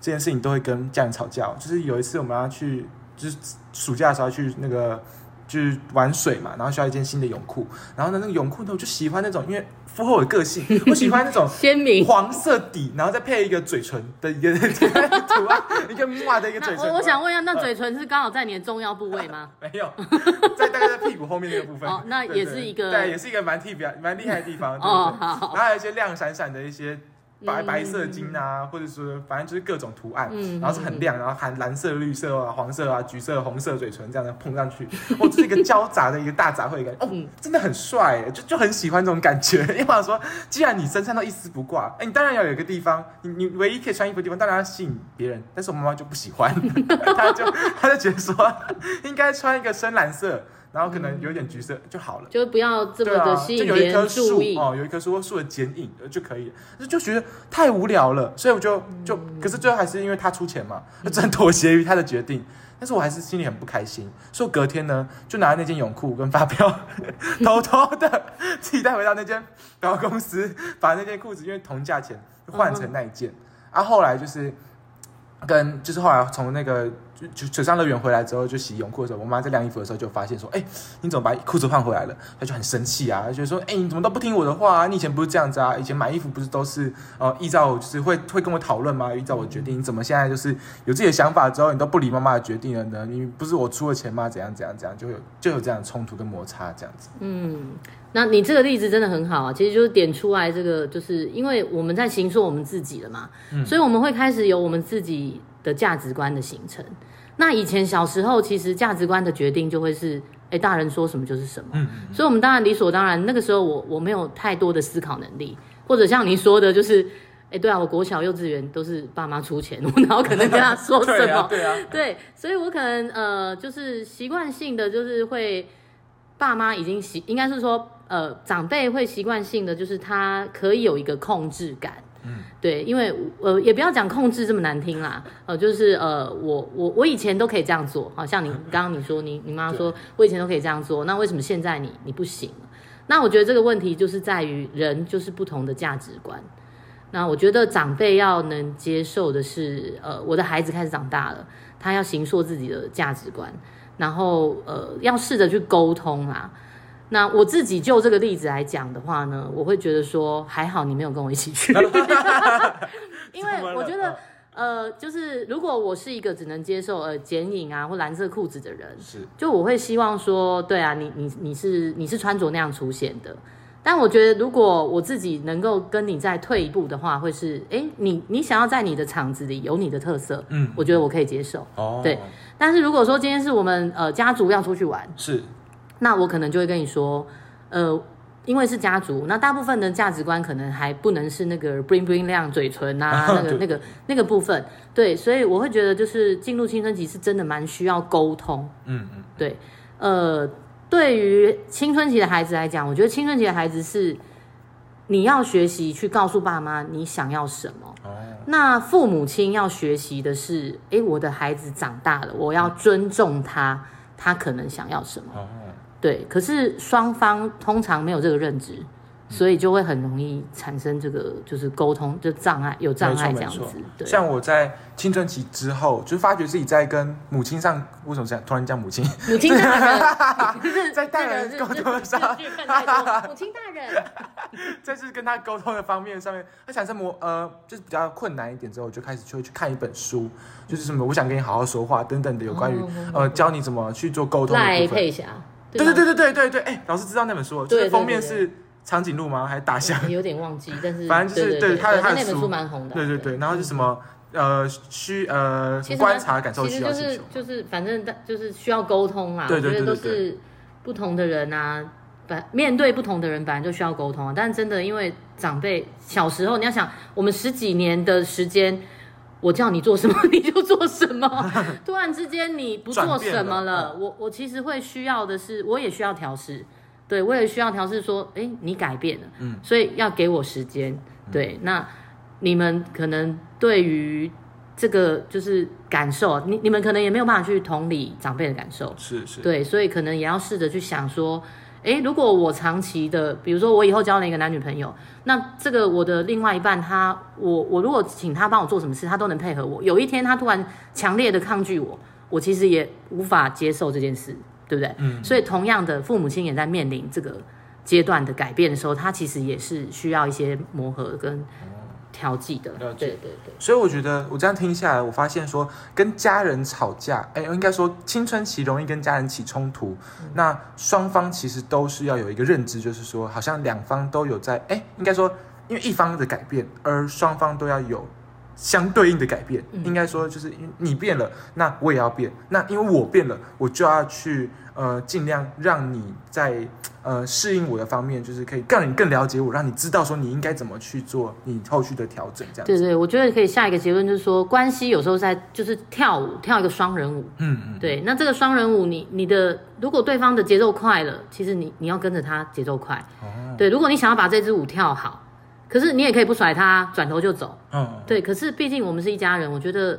这件事情都会跟家人吵架。就是有一次我们要去，就是暑假的时候去那个。就是玩水嘛，然后需要一件新的泳裤，然后呢，那个泳裤呢，我就喜欢那种，因为符合我的个性，我喜欢那种鲜明黄色底，然后再配一个嘴唇的一个图案，一个木的一个嘴唇。我我想问一下，那嘴唇是刚好在你的重要部位吗？没有，在大概在屁股后面那个部分。哦，那也是一个，对，也是一个蛮特别、蛮厉害的地方。哦，好。然后还有一些亮闪闪的一些。白白色金啊，或者说反正就是各种图案，然后是很亮，然后含蓝色、绿色啊、黄色啊、橘色、红色嘴唇这样的碰上去，哦，这是一个交杂的一个大杂烩感，哦，真的很帅，就就很喜欢这种感觉。因为我说，既然你身上都一丝不挂，哎，你当然要有一个地方，你你唯一可以穿衣服的地方，当然要吸引别人。但是我妈妈就不喜欢，她就她就觉得说，应该穿一个深蓝色。然后可能有点橘色就好了，就不要这么的吸引别人注意哦。有一棵树，树的剪影就可以，就觉得太无聊了，所以我就就，可是最后还是因为他出钱嘛，只能妥协于他的决定。但是我还是心里很不开心，所以隔天呢，就拿那件泳裤跟发票，偷偷的自己带回到那间百货公司，把那件裤子因为同价钱换成那一件。啊，后来就是。跟就是后来从那个就水上乐园回来之后，就洗泳裤的时候，我妈在晾衣服的时候就发现说，哎、你怎么把裤子换回来了？她就很生气啊，她就说，哎、你怎么都不听我的话啊？你以前不是这样子啊？以前买衣服不是都是呃依照就是会会跟我讨论吗？依照我决定，你怎么现在就是有自己的想法之后，你都不理妈妈的决定了呢？你不是我出了钱吗？怎样怎样怎样，就有就有这样的冲突跟摩擦这样子。嗯，那你这个例子真的很好啊，其实就是点出来这个，就是因为我们在形塑我们自己了嘛，所以我们会开始有我们自己的价值观的形成。那以前小时候，其实价值观的决定就会是，哎，大人说什么就是什么，嗯所以我们当然理所当然。那个时候我我没有太多的思考能力，或者像你说的，就是，哎，对啊，我国小幼稚园都是爸妈出钱，我哪有可能跟他说什么？对啊，对啊，对，所以我可能呃，就是习惯性的，就是会爸妈已经习，应该是说呃，长辈会习惯性的，就是他可以有一个控制感。嗯，对，因为呃，也不要讲控制这么难听啦，呃，就是呃，我我我以前都可以这样做，好像你 刚刚你说你你妈说我以前都可以这样做，那为什么现在你你不行？那我觉得这个问题就是在于人就是不同的价值观。那我觉得长辈要能接受的是，呃，我的孩子开始长大了，他要形塑自己的价值观，然后呃，要试着去沟通啦。那我自己就这个例子来讲的话呢，我会觉得说还好你没有跟我一起去，因为我觉得呃，就是如果我是一个只能接受呃剪影啊或蓝色裤子的人，是。就我会希望说，对啊，你你你是你是穿着那样出现的。但我觉得，如果我自己能够跟你再退一步的话，会是，哎，你你想要在你的场子里有你的特色，嗯。我觉得我可以接受。哦，对但是如果说今天是我们呃家族要出去玩，是。那我可能就会跟你说，呃，因为是家族，那大部分的价值观可能还不能是那个 bling bling 亮嘴唇啊，那个那个那个部分，对，所以我会觉得就是进入青春期是真的蛮需要沟通。嗯嗯。对，呃，对于青春期的孩子来讲，我觉得青春期的孩子是你要学习去告诉爸妈你想要什么。哦那父母亲要学习的是，诶，我的孩子长大了，我要尊重他，他可能想要什么。哦，对，可是双方通常没有这个认知，所以就会很容易产生这个就是沟通就障碍，有障碍这样子。对，像我在青春期之后，就发觉自己在跟母亲上，为什么这样突然叫母亲？母亲大人，在大人沟通上，母亲大人。在是跟他沟通的方面上面，他产生磨呃，就是比较困难一点之后，我就开始就会去看一本书，就是什么我想跟你好好说话等等的，有关于、哦呃教你怎么去做沟通的部分。赖佩霞，对吗对对对对对对，哎、老师知道那本书封面对是长颈鹿吗？还是大象？有点忘记，但是 反正就是对对他的他的那本书书蛮红的啊。对对对，然后是什么呃需呃观察、感受、其实就是。就是反正就是需要沟通啦。对对对都对是不同的人啊，本面对不同的人本来就需要沟通啊。但真的因为长辈小时候，你要想我们十几年的时间。我叫你做什么你就做什么，突然之间你不做什么了了，我我其实会需要的是，我也需要调试，对我也需要调试说，哎，你改变了，嗯。所以要给我时间，对，那你们可能对于这个就是感受，你你们可能也没有办法去同理长辈的感受，是是，对，所以可能也要试着去想说，诶，如果我长期的，比如说我以后交了一个男女朋友，那这个我的另外一半他，我我如果请他帮我做什么事，他都能配合我。有一天他突然强烈的抗拒我，我其实也无法接受这件事，对不对？嗯所以同样的，父母亲也在面临这个阶段的改变的时候，他其实也是需要一些磨合跟调剂的。对对对。所以我觉得我这样听下来，我发现说跟家人吵架，哎，应该说青春期容易跟家人起冲突。那双方其实都是要有一个认知，就是说好像两方都有在，哎，应该说因为一方的改变，而双方都要有相对应的改变。嗯应该说就是你变了，那我也要变。那因为我变了，我就要去呃尽量让你在呃适应我的方面，就是可以让你更了解我，让你知道说你应该怎么去做你后续的调整，这样子。对对，我觉得可以下一个结论就是说，关系有时候在就是跳舞，跳一个双人舞。嗯嗯。对，那这个双人舞你，你的如果对方的节奏快了，其实你你要跟着他节奏快。哦，对，如果你想要把这支舞跳好，可是你也可以不甩他，转头就走。嗯，对，可是毕竟我们是一家人，我觉得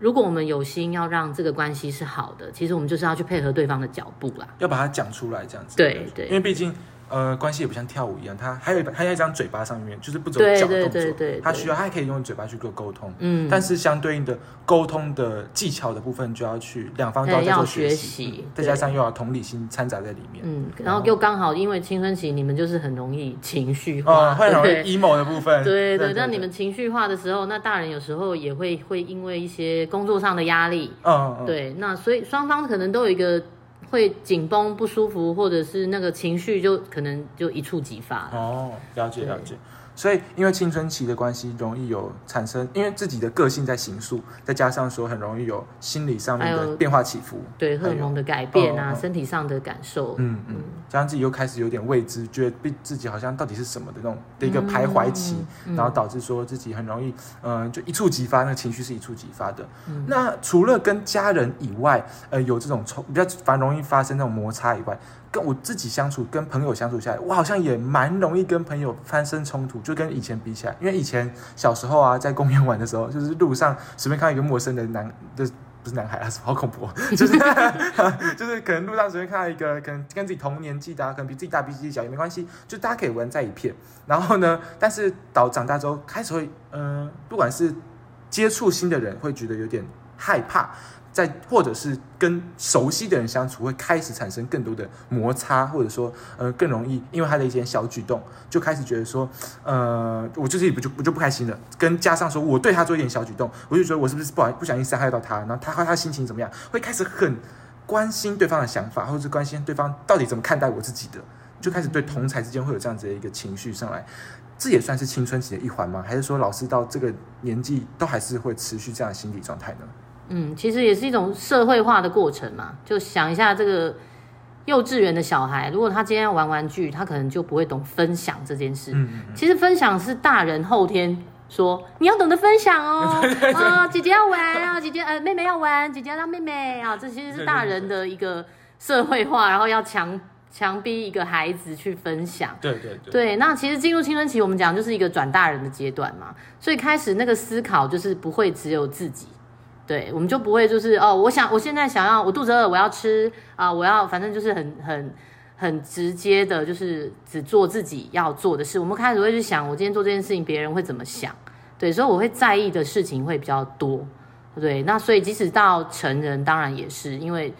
如果我们有心要让这个关系是好的，其实我们就是要去配合对方的脚步啦。要把它讲出来，这样子。对对因为毕竟呃，关系也不像跳舞一样，他还有一还有一张嘴巴上面，就是不走脚动作，他需要他可以用嘴巴去做沟通，嗯，但是相对应的沟通的技巧的部分就要去两方都要做学习，再加上又要同理心掺杂在里面，嗯，然后又刚好因为青春期你们就是很容易情绪化，会容易 emo 的部分，对对，那你们情绪化的时候，那大人有时候也会会因为一些工作上的压力，嗯，对，那所以双方可能都有一个。会紧绷不舒服，或者是那个情绪就可能就一触即发。哦，了解了解。所以，因为青春期的关系，容易有产生，因为自己的个性在形塑，再加上说很容易有心理上面的变化起伏，对荷尔蒙的改变啊，身体上的感受，嗯嗯，加上自己又开始有点未知，觉得自己好像到底是什么的那种的一个徘徊期，然后导致说自己很容易，嗯，就一触即发，那个情绪是一触即发的。那除了跟家人以外，呃，有这种冲比较反容易发生那种摩擦以外。跟我自己相处，跟朋友相处下来，我好像也蛮容易跟朋友发生冲突，就跟以前比起来，因为以前小时候啊，在公园玩的时候，就是路上随便看到一个陌生的男，的不是男孩啊，好恐怖，就 是就是可能路上随便看到一个，可能跟自己同年纪的，可能比自己大、比自己小也没关系，就大家可以玩在一片。然后呢，但是到长大之后，开始会，嗯，不管是接触新的人，会觉得有点害怕。在或者是跟熟悉的人相处，会开始产生更多的摩擦，或者说，呃，更容易因为他的一些小举动，就开始觉得说，呃，我自己不就不就不开心了。跟加上说我对他做一点小举动，我就觉得我是不是不好不小心伤害到他，然后他和他心情怎么样，会开始很关心对方的想法，或者是关心对方到底怎么看待我自己的，就开始对同才之间会有这样子的一个情绪上来。这也算是青春期的一环吗？还是说老师到这个年纪都还是会持续这样的心理状态呢？嗯，其实也是一种社会化的过程嘛。就想一下，这个幼稚园的小孩，如果他今天要玩玩具，他可能就不会懂分享这件事。嗯嗯。其实分享是大人后天说你要懂得分享哦。啊，姐姐要玩啊，姐姐呃，妹妹要玩，姐姐要让妹妹啊。这其实是大人的一个社会化，然后要强强逼一个孩子去分享。对对对。对，那其实进入青春期，我们讲就是一个转大人的阶段嘛。所以开始那个思考就是不会只有自己。对，我们就不会就是哦，我想我现在想要我肚子饿，我要吃啊，我要反正就是很很很直接的，就是只做自己要做的事。我们开始会去想，我今天做这件事情，别人会怎么想？对，所以我会在意的事情会比较多。对，那所以即使到成人，当然也是因为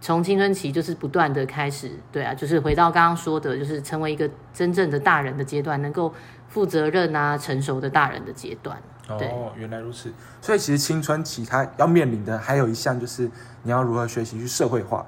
从青春期就是不断的开始，对啊，就是回到刚刚说的，就是成为一个真正的大人的阶段，能够负责任啊、成熟的大人的阶段。哦，原来如此。所以其实青春期他要面临的还有一项就是你要如何学习去社会化。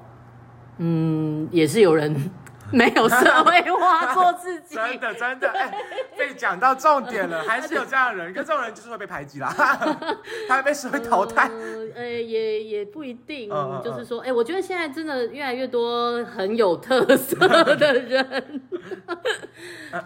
嗯，也是有人。没有社会化，做自己。真的真的，哎，被讲到重点了，还是有这样的人，跟这种人就是会被排挤啦，他会被社会淘汰。呃，也也不一定，就是说，哎，我觉得现在真的越来越多很有特色的人。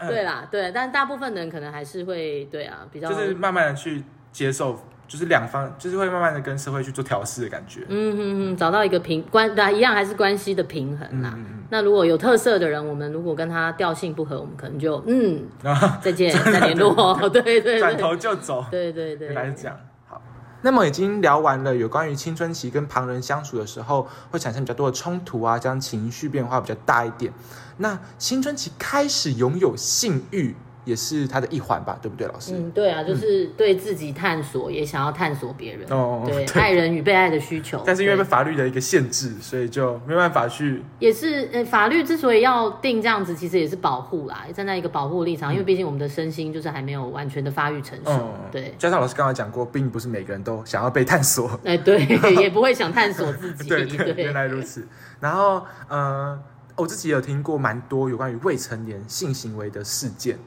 对啦，对，但大部分人可能还是会，对啊，比较就是慢慢的去接受。就是两方，就是会慢慢的跟社会去做调试的感觉。嗯嗯嗯，找到一个平关，那一样还是关系的平衡啦。那如果有特色的人，我们如果跟他调性不合，我们可能就嗯，再见，再联络。对对对，转头就走。对对对，原来是这样。好，那么已经聊完了有关于青春期跟旁人相处的时候会产生比较多的冲突啊，这样情绪变化比较大一点。那青春期开始拥有性欲。也是他的一环吧，对不对，老师？嗯，对啊，就是对自己探索，也想要探索别人。哦，对，爱人与被爱的需求。但是因为法律的一个限制，所以就没办法去。也是，呃，法律之所以要定这样子，其实也是保护啦，站在一个保护立场，因为毕竟我们的身心就是还没有完全的发育成熟。对，加上老师刚刚讲过，并不是每个人都想要被探索。哎，对，也不会想探索自己。对对，原来如此。然后，呃，我自己有听过蛮多有关于未成年性行为的事件。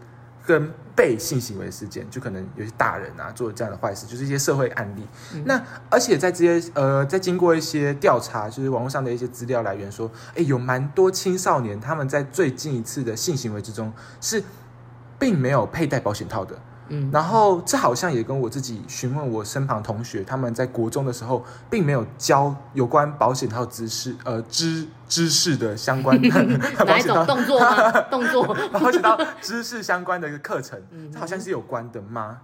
跟被性行为事件，就可能有些大人啊做这样的坏事，就是一些社会案例。那而且在这些呃，在经过一些调查，就是网络上的一些资料来源说，哎，有蛮多青少年他们在最近一次的性行为之中是并没有佩戴保险套的。嗯，然后这好像也跟我自己询问我身旁同学，他们在国中的时候，并没有教有关保险套知识，呃，知知识的相关 哪一种？动作吗？动作？保险套知识相关的一个课程，这好像是有关的吗？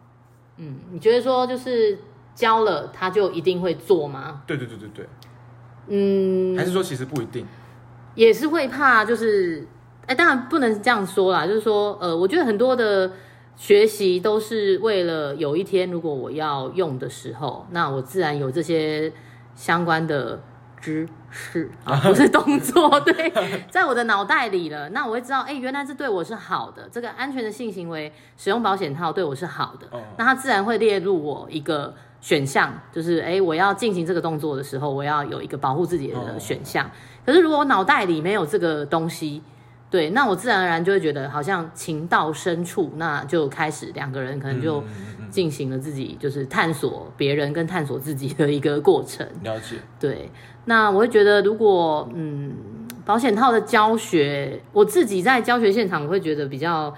嗯，你觉得说就是教了他就一定会做吗？对对对对对，嗯，还是说其实不一定，也是会怕，就是哎，当然不能这样说啦，就是说，呃，我觉得很多的学习都是为了有一天如果我要用的时候，那我自然有这些相关的知识啊，不是动作，对，在我的脑袋里了，那我会知道，哎，原来这对我是好的，这个安全的性行为使用保险套对我是好的，那它自然会列入我一个选项，就是哎，我要进行这个动作的时候，我要有一个保护自己的选项。可是如果我脑袋里没有这个东西，对，那我自然而然就会觉得好像情到深处，那就开始两个人可能就进行了自己就是探索别人跟探索自己的一个过程。了解。对，那我会觉得如果嗯保险套的教学，我自己在教学现场会觉得比较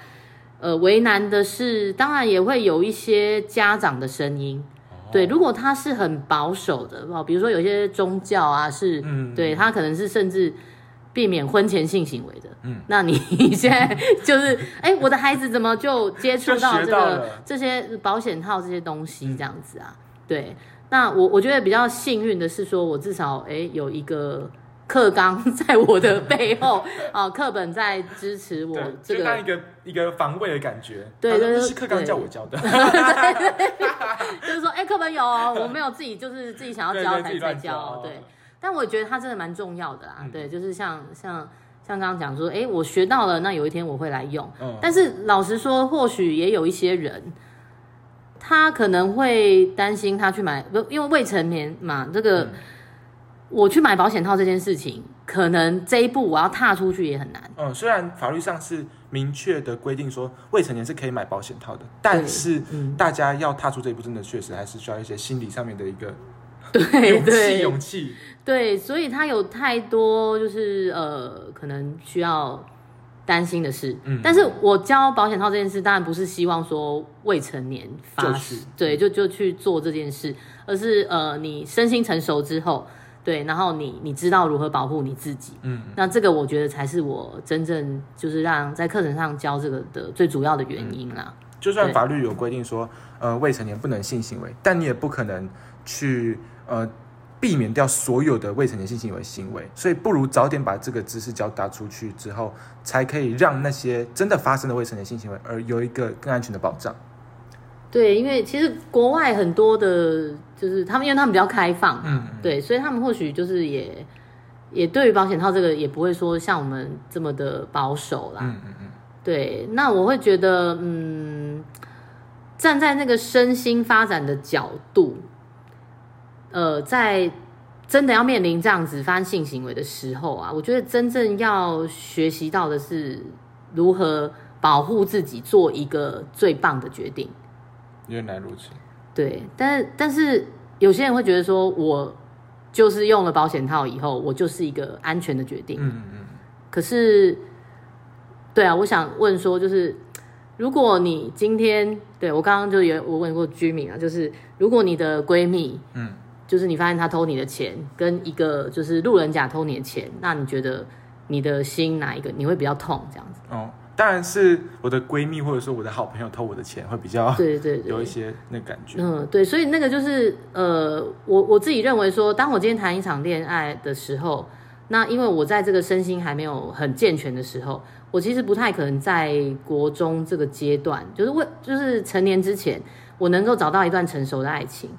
呃为难的是，当然也会有一些家长的声音。对，如果他是很保守的哦，比如说有些宗教啊是，对他可能是甚至。避免婚前性行为的，嗯，那你 现在就是，哎，我的孩子怎么就接触到这个这些保险套这些东西这样子啊？对，那我我觉得比较幸运的是，说我至少哎有一个课纲在我的背后 啊，课本在支持我，这个当一个一个防卫的感觉。对对是课纲叫我教的，就是说，哎，课本有，我没有自己就是自己想要教才在教，对。但我觉得它真的蛮重要的啦，对，就是像像像刚刚讲说，哎，我学到了，那有一天我会来用。但是老实说，或许也有一些人，他可能会担心他去买，不，因为未成年嘛，这个我去买保险套这件事情，可能这一步我要踏出去也很难。嗯，虽然法律上是明确的规定说未成年是可以买保险套的，但是大家要踏出这一步，真的确实还是需要一些心理上面的一个。对勇气，勇气，对，所以他有太多就是呃，可能需要担心的事。嗯，但是我交保险套这件事，当然不是希望说未成年发生，对，就就去做这件事，而是呃，你身心成熟之后，对，然后你你知道如何保护你自己，嗯，那这个我觉得才是我真正就是让在课程上教这个的最主要的原因啦。就算法律有规定说，呃，未成年不能性行为，但你也不可能去。呃，避免掉所有的未成年性行为行为，所以不如早点把这个知识教达出去之后，才可以让那些真的发生的未成年性行为而有一个更安全的保障。对，因为其实国外很多的，就是他们，因为他们比较开放，嗯，对，所以他们或许就是也也对于保险套这个也不会说像我们这么的保守啦。嗯嗯嗯。对，那我会觉得，嗯，站在那个身心发展的角度。呃，在真的要面临这样子发生性行为的时候啊，我觉得真正要学习到的是如何保护自己，做一个最棒的决定。原来如此。对，但是但是有些人会觉得说，我就是用了保险套以后，我就是一个安全的决定。嗯嗯。可是，对啊，我想问说，就是如果你今天对我刚刚就有我问过居民啊，就是如果你的闺蜜，嗯。就是你发现他偷你的钱，跟一个就是路人甲偷你的钱，那你觉得你的心哪一个你会比较痛？这样子哦，当然是我的闺蜜或者说我的好朋友偷我的钱会比较对对有一些那感觉。嗯，对，所以那个就是呃，我我自己认为说，当我今天谈一场恋爱的时候，那因为我在这个身心还没有很健全的时候，我其实不太可能在国中这个阶段，就是为就是成年之前，我能够找到一段成熟的爱情。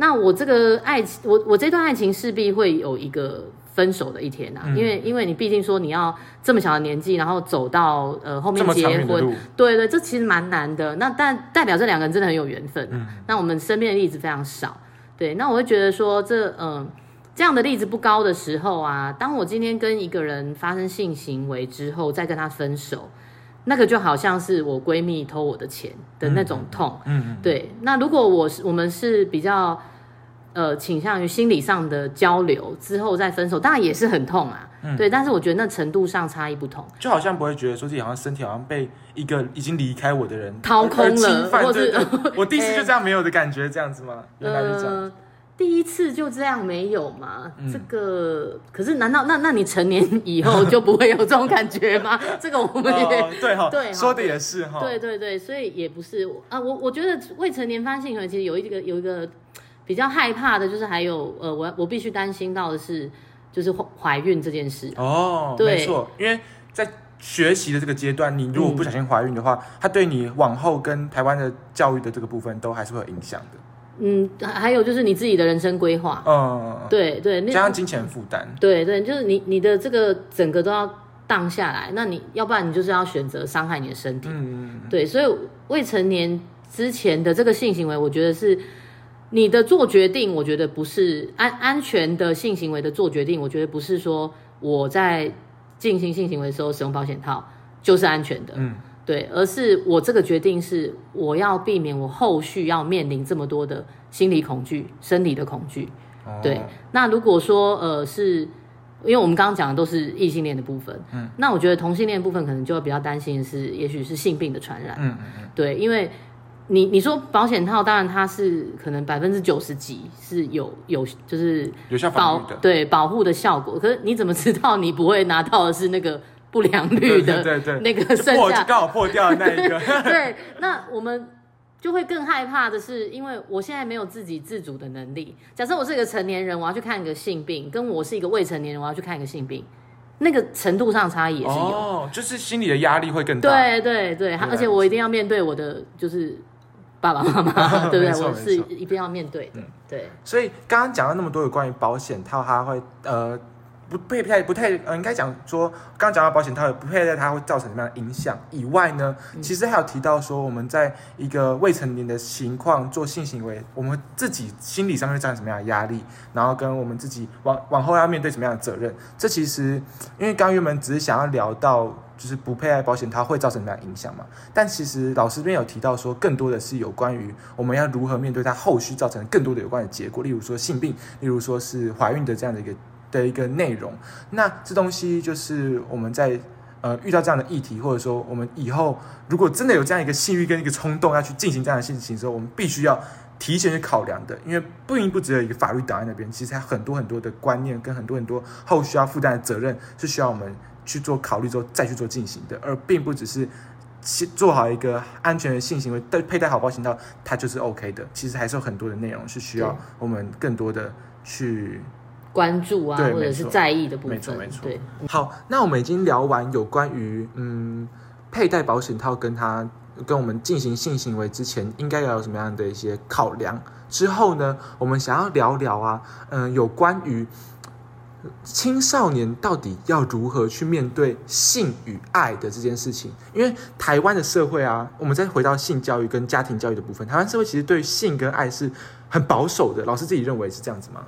那我这个爱情，我我这段爱情势必会有一个分手的一天呐，因为因为你毕竟说你要这么小的年纪，然后走到呃后面结婚，对对，这其实蛮难的。那但代表这两个人真的很有缘分。那我们身边的例子非常少，对。那我会觉得说这嗯这样的例子不高的时候啊，当我今天跟一个人发生性行为之后，再跟他分手。那个就好像是我闺蜜偷我的钱的那种痛，嗯嗯，对。那如果我是我们是比较呃倾向于心理上的交流之后再分手，当然也是很痛啊，对。但是我觉得那程度上差异不同，就好像不会觉得说自己好像身体好像被一个已经离开我的人掏空了，或者我第一次就 这样没有的感觉，这样子吗？原来是这样。第一次就这样没有吗？这个可是难道那那你成年以后就不会有这种感觉吗？这个我们也对哈，对说的也是哈，对对对，所以也不是啊。我我觉得未成年发性行为其实有一个有一个比较害怕的，就是还有呃，我我必须担心到的是，就是怀孕这件事哦，没错，因为在学习的这个阶段，你如果不小心怀孕的话，它对你往后跟台湾的教育的这个部分都还是会有影响的。嗯，还有就是你自己的人生规划，嗯，对对，那加上金钱负担，对对，就是你你的这个整个都要荡下来，那你要不然你就是要选择伤害你的身体，嗯，对，所以未成年之前的这个性行为，我觉得是你的做决定，我觉得不是安安全的性行为的做决定，我觉得不是说我在进行性行为的时候使用保险套就是安全的，嗯，对，而是我这个决定是我要避免我后续要面临这么多的心理恐惧、生理的恐惧。哦对，那如果说呃是，因为我们刚刚讲的都是异性恋的部分，嗯，那我觉得同性恋部分可能就会比较担心的是，也许是性病的传染，嗯嗯嗯，对，因为你你说保险套，当然它是可能百分之九十几是有有就是有效保对保护的效果，可是你怎么知道你不会拿到的是那个不良率的对对对那个剩下？破刚好破掉的那一个，对，那我们就会更害怕的是，因为我现在没有自己自主的能力。假设我是一个成年人，我要去看一个性病，跟我是一个未成年人，我要去看一个性病，那个程度上差异也是有。哦，就是心理的压力会更大，对对对，而且我一定要面对我的就是爸爸妈妈，对不对？我是一定要面对的。嗯对，所以刚刚讲了那么多有关于保险套，它会呃不佩戴不太呃应该讲说，刚刚讲到保险套不佩戴它会造成什么样的影响以外呢，其实还有提到说我们在一个未成年的情况做性行为，我们自己心理上会造成什么样的压力，然后跟我们自己往往后要面对什么样的责任，这其实因为刚刚原本只是想要聊到。就是不佩戴保险套会造成什么样的影响嘛？但其实老师这边有提到说，更多的是有关于我们要如何面对它后续造成更多的有关的结果，例如说性病，例如说是怀孕的这样的一个的一个内容。那这东西就是我们在呃遇到这样的议题，或者说我们以后如果真的有这样一个性欲跟一个冲动要去进行这样的事情的时候，我们必须要提前去考量的，因为不一定不只有一个法律档案那边，其实还有很多很多的观念跟很多很多后续要负担的责任是需要我们去做考虑之后再去做进行的，而并不只是。做好一个安全的性行为，戴佩戴好保险套，它就是 OK 的。其实还是有很多的内容是需要我们更多的去关注啊，或者是在意的部分，没错没错对，好，那我们已经聊完有关于嗯佩戴保险套跟他跟我们进行性行为之前应该要有什么样的一些考量。之后呢，我们想要聊聊啊，嗯、有关于青少年到底要如何去面对性与爱的这件事情。因为台湾的社会啊，我们再回到性教育跟家庭教育的部分，台湾社会其实对性跟爱是很保守的。老师自己认为是这样子吗？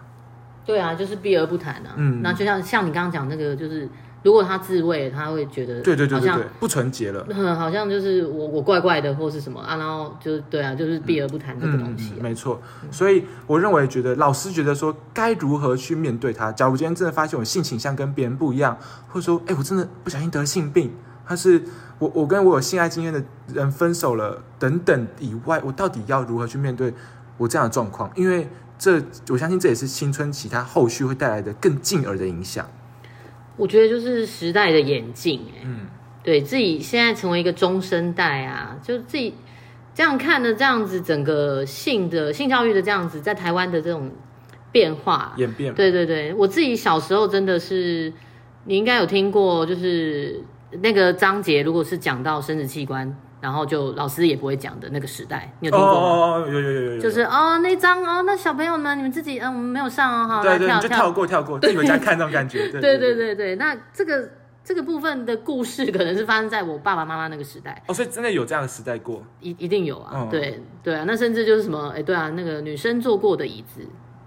对啊，就是避而不谈啊。嗯那就像像你刚刚讲那个，就是如果他自慰，他会觉得对对对好像对对，不纯洁了。嗯，好像就是我我怪怪的或是什么啊，然后就是对啊，就是避而不谈这个东西、啊嗯。没错，所以我认为，觉得老师觉得说该如何去面对他。假如今天真的发现我性倾向跟别人不一样，或者说，哎，我真的不小心得性病，他是我我跟我有性爱经验的人分手了等等以外，我到底要如何去面对我这样的状况？因为这我相信这也是青春期它后续会带来的更进而的影响。我觉得就是时代的演进、哎，嗯，对自己现在成为一个中生代啊，就自己这样看的这样子，整个性的性教育的这样子，在台湾的这种变化，演变，对对对，我自己小时候真的是，你应该有听过，就是那个章节，如果是讲到生殖器官，然后就老师也不会讲的那个时代，你有哦听过吗？哦哦，有有有有有，就是哦，那张哦，那小朋友们你们自己嗯，我们没有上哦，哈，对对，就跳过跳过，自己回家看那种感觉。对对对对对，那这个这个部分的故事可能是发生在我爸爸妈妈那个时代，哦，所以真的有这样的时代过。一一定有啊，嗯对对啊，那甚至就是什么，哎，对啊，那个女生坐过的椅子，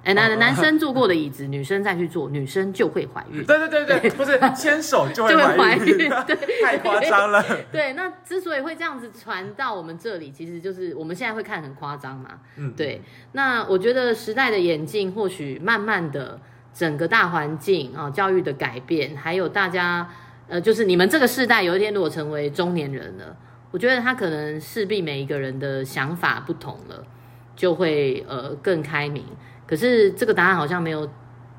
哎，男哦男生坐过的椅子，女生再去坐，女生就会怀孕。对对对对，不是牵手就会怀孕，对太夸张了。对，那之所以会这样子传到我们这里，其实就是我们现在会看很夸张嘛。嗯，对，那我觉得时代的演进，或许慢慢的整个大环境啊、教育的改变，还有大家呃，就是你们这个世代有一天如果成为中年人了，我觉得他可能势必每一个人的想法不同了，就会呃更开明。可是这个答案好像没有，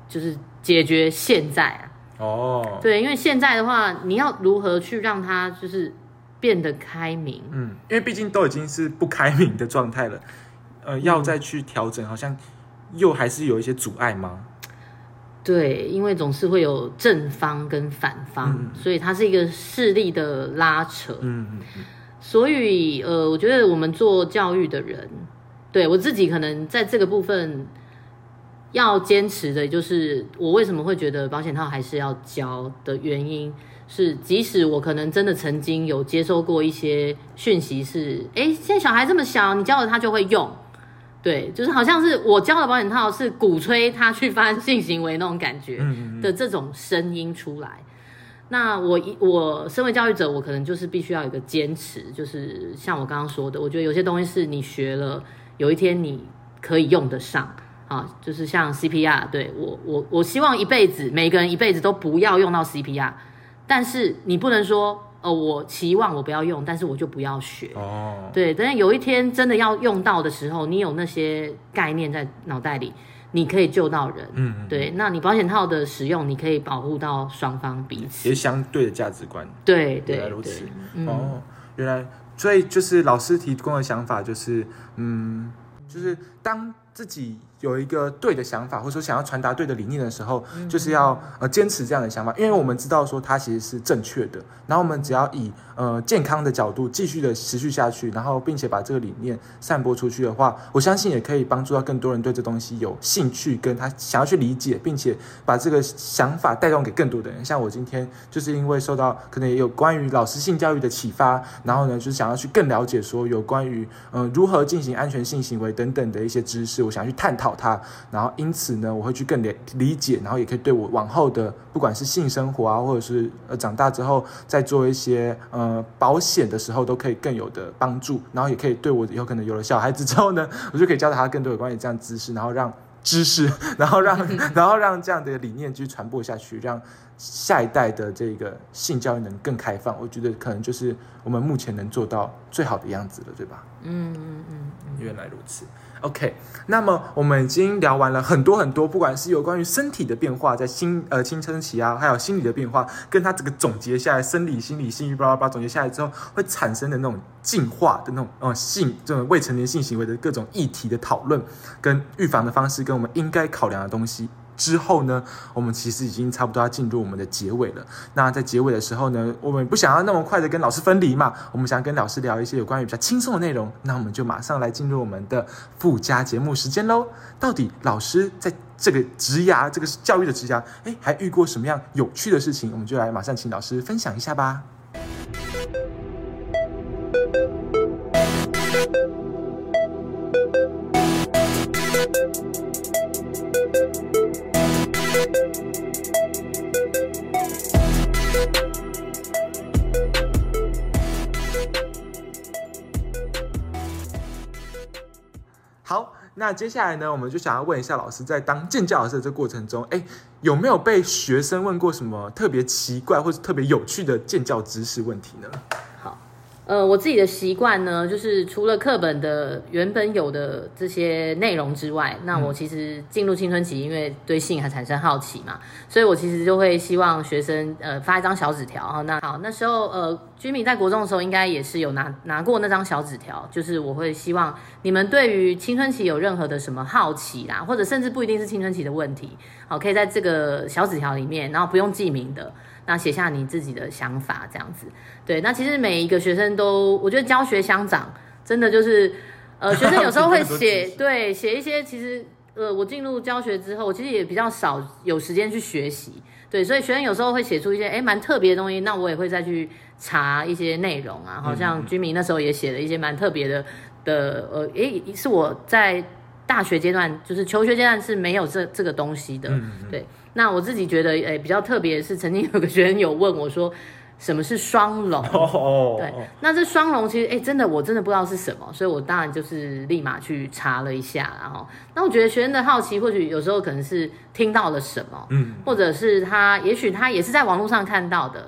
就是解决现在啊。哦，对，因为现在的话，你要如何去让他就是变得开明？嗯，因为毕竟都已经是不开明的状态了，呃，要再去调整，好像又还是有一些阻碍吗？对，因为总是会有正方跟反方，所以它是一个势力的拉扯。嗯嗯嗯，所以呃，我觉得我们做教育的人，对我自己可能在这个部分要坚持的，就是我为什么会觉得保险套还是要交的原因，是即使我可能真的曾经有接收过一些讯息，是哎，现在小孩这么小，你教了他就会用。对，就是好像是我教的保险套是鼓吹他去发生性行为那种感觉的这种声音出来。那我一我身为教育者，我可能就是必须要有一个坚持，就是像我刚刚说的，我觉得有些东西是你学了，有一天你可以用得上啊，就是像 CPR，对我我我希望一辈子每个人一辈子都不要用到 CPR，但是你不能说。呃，我期望我不要用，但是我就不要学。哦，对，等有一天真的要用到的时候，你有那些概念在脑袋里，你可以救到人。嗯，对，那你保险套的使用，你可以保护到双方彼此。也是相对的价值观。对对，原来如此。哦，原来，所以就是老师提供的想法就是，嗯，就是当自己。有一个对的想法，或者说想要传达对的理念的时候，就是要呃坚持这样的想法，因为我们知道说它其实是正确的。然后我们只要以呃健康的角度继续的持续下去，然后并且把这个理念散播出去的话，我相信也可以帮助到更多人对这东西有兴趣，跟他想要去理解，并且把这个想法带动给更多的人。像我今天就是因为受到可能也有关于老师性教育的启发，然后呢就是想要去更了解说有关于嗯如何进行安全性行为等等的一些知识，我想要去探讨。他，然后因此呢，我会去更理理解，然后也可以对我往后的不管是性生活啊，或者是呃长大之后再做一些呃保险的时候，都可以更有的帮助，然后也可以对我以后可能有了小孩子之后呢，我就可以教导他更多有关于这样知识，然后让知识，然后让然后让这样的理念继续传播下去，让下一代的这个性教育能更开放。我觉得可能就是我们目前能做到最好的样子了，对吧？嗯嗯嗯，原来如此。OK，那么我们已经聊完了很多很多，不管是有关于身体的变化，在新呃青春期啊，还有心理的变化，跟他这个总结下来，生理、心理、性欲，巴拉巴拉总结下来之后，会产生的那种进化的那种呃性这种未成年性行为的各种议题的讨论，跟预防的方式，跟我们应该考量的东西。之后呢，我们其实已经差不多要进入我们的结尾了。那在结尾的时候呢，我们不想要那么快的跟老师分离嘛，我们想跟老师聊一些有关于比较轻松的内容。那我们就马上来进入我们的附加节目时间喽。到底老师在这个职涯、这个教育的职涯，哎，还遇过什么样有趣的事情？我们就来马上请老师分享一下吧。接下来呢，我们就想要问一下老师，在当建教老师的这过程中，哎，有没有被学生问过什么特别奇怪或者特别有趣的建教知识问题呢？呃，我自己的习惯呢，就是除了课本的原本有的这些内容之外，那我其实进入青春期，因为对性还产生好奇嘛，所以我其实就会希望学生呃发一张小纸条哈。那好，那时候呃，居民在国中的时候，应该也是有拿拿过那张小纸条，就是我会希望你们对于青春期有任何的什么好奇啦，或者甚至不一定是青春期的问题，好，可以在这个小纸条里面，然后不用记名的。那写下你自己的想法，这样子，对。那其实每一个学生都，我觉得教学相长，真的就是，呃，学生有时候会 写，对，写一些其实，呃，我进入教学之后，我其实也比较少有时间去学习，对，所以学生有时候会写出一些，哎，蛮特别的东西，那我也会再去查一些内容啊，好像居民那时候也写了一些蛮特别的的，呃，诶，是我在大学阶段，就是求学阶段是没有这这个东西的，对。那我自己觉得，诶，比较特别的是，曾经有个学生有问我说，什么是双龙？对，那这双龙其实，哎，真的我真的不知道是什么，所以我当然就是立马去查了一下，然后，那我觉得学生的好奇，或许有时候可能是听到了什么，嗯，或者是他，也许他也是在网络上看到的，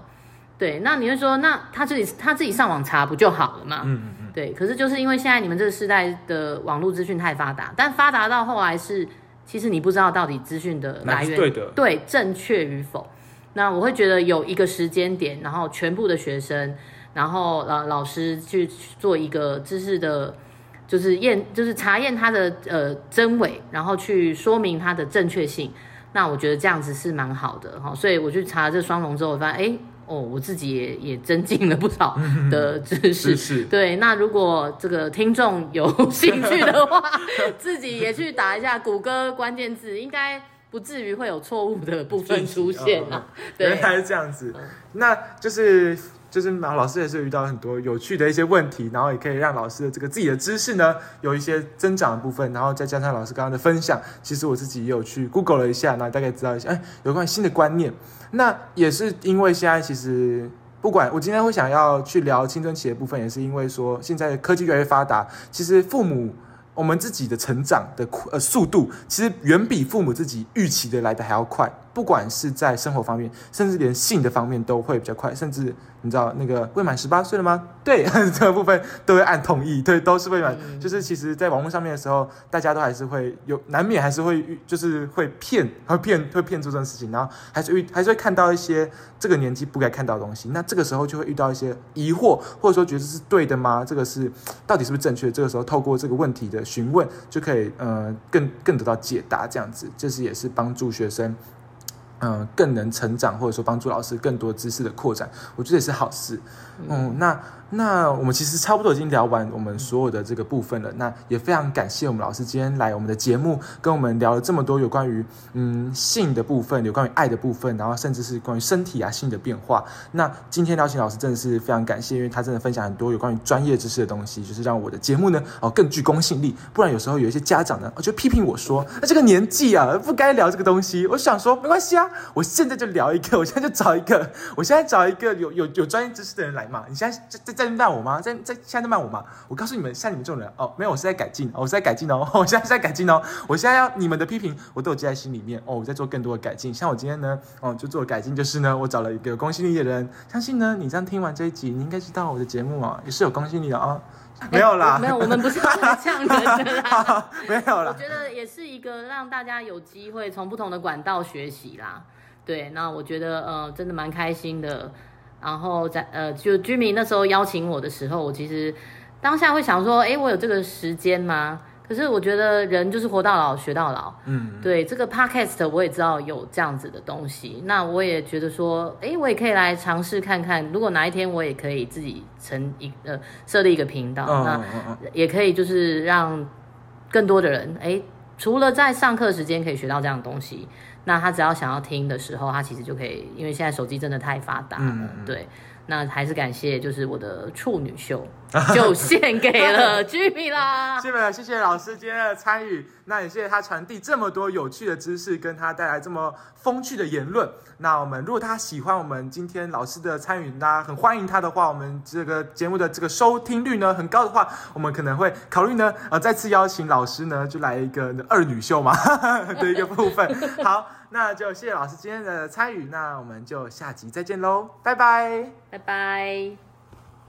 对，那你会说，那他自己他自己上网查不就好了嘛？嗯嗯嗯，对，可是就是因为现在你们这个时代的网络资讯太发达，但发达到后来是。其实你不知道到底资讯的来源对的对正确与否，那我会觉得有一个时间点，然后全部的学生，然后老老师去做一个知识的，就是验就是查验它的呃真伪，然后去说明它的正确性，那我觉得这样子是蛮好的哈，所以我去查这双龙之后，我发现哎。哦，我自己也也增进了不少 的知识。对，那如果这个听众有兴趣的话，自己也去打一下谷歌关键字，应该不至于会有错误的部分出现啊。原来是这样子，那就是。就是老老师也是遇到很多有趣的一些问题，然后也可以让老师的这个自己的知识呢有一些增长的部分，然后再加上老师刚刚的分享，其实我自己也有去 Google 了一下，那大概知道一下，哎，有关新的观念。那也是因为现在其实不管我今天会想要去聊青春期的部分，也是因为说现在科技越来越发达，其实父母。我们自己的成长的呃速度，其实远比父母自己预期的来的还要快。不管是在生活方面，甚至连性的方面都会比较快。甚至你知道那个未满十八岁了吗？对，这个部分都会按同意。对，都是未满。就是其实，在网络上面的时候，大家都还是会有难免还是会就是会骗，会骗 会骗出这种事情，然后还是遇还是会看到一些这个年纪不该看到的东西。那这个时候就会遇到一些疑惑，或者说觉得是对的吗？这个是到底是不是正确？这个时候透过这个问题的询问，就可以呃更更得到解答。这样子，这是也是帮助学生。嗯，更能成长，或者说帮助老师更多知识的扩展，我觉得也是好事。嗯，那。那我们其实差不多已经聊完我们所有的这个部分了。那也非常感谢我们老师今天来我们的节目，跟我们聊了这么多有关于嗯性的部分，有关于爱的部分，然后甚至是关于身体啊性的变化。那今天邀请老师真的是非常感谢，因为他真的分享很多有关于专业知识的东西，就是让我的节目呢哦更具公信力。不然有时候有一些家长呢，就批评我说，那这个年纪啊不该聊这个东西。我想说没关系啊，我现在就聊一个，我现在就找一个，我现在找一个有有有专业知识的人来嘛。你现在在在。在骂我吗？在在现在在骂我吗？我告诉你们，像你们这种人哦，没有，我是在改进，我是在改进哦，我现在是在改进哦，我现在要你们的批评，我都有记在心里面哦，我在做更多的改进。像我今天呢，哦，就做改进，就是呢，我找了一个公信力的人，相信呢，你这样听完这一集，你应该知道我的节目啊，也是有公信力的啊。没有啦，没有，我们不是这样的啦，没有啦。我觉得也是一个让大家有机会从不同的管道学习啦。对，那我觉得呃，真的蛮开心的。然后在呃，就居民那时候邀请我的时候，我其实当下会想说，哎，我有这个时间吗？可是我觉得人就是活到老学到老，嗯，对这个 podcast 我也知道有这样子的东西，那我也觉得说，哎，我也可以来尝试看看，如果哪一天我也可以自己成一呃设立一个频道，那也可以就是让更多的人，哎，除了在上课时间可以学到这样的东西。那他只要想要听的时候，他其实就可以，因为现在手机真的太发达了，对。那还是感谢，就是我的处女秀 就献给了 Jimmy 啦。谢谢，谢谢老师今天的参与。那也谢谢他传递这么多有趣的知识，跟他带来这么风趣的言论。那我们如果他喜欢我们今天老师的参与，大家很欢迎他的话，我们这个节目的这个收听率呢很高的话，我们可能会考虑呢，呃，再次邀请老师呢，就来一个二女秀嘛 的一个部分。好。那就谢谢老师今天的参与，那我们就下集再见喽，拜拜，拜拜。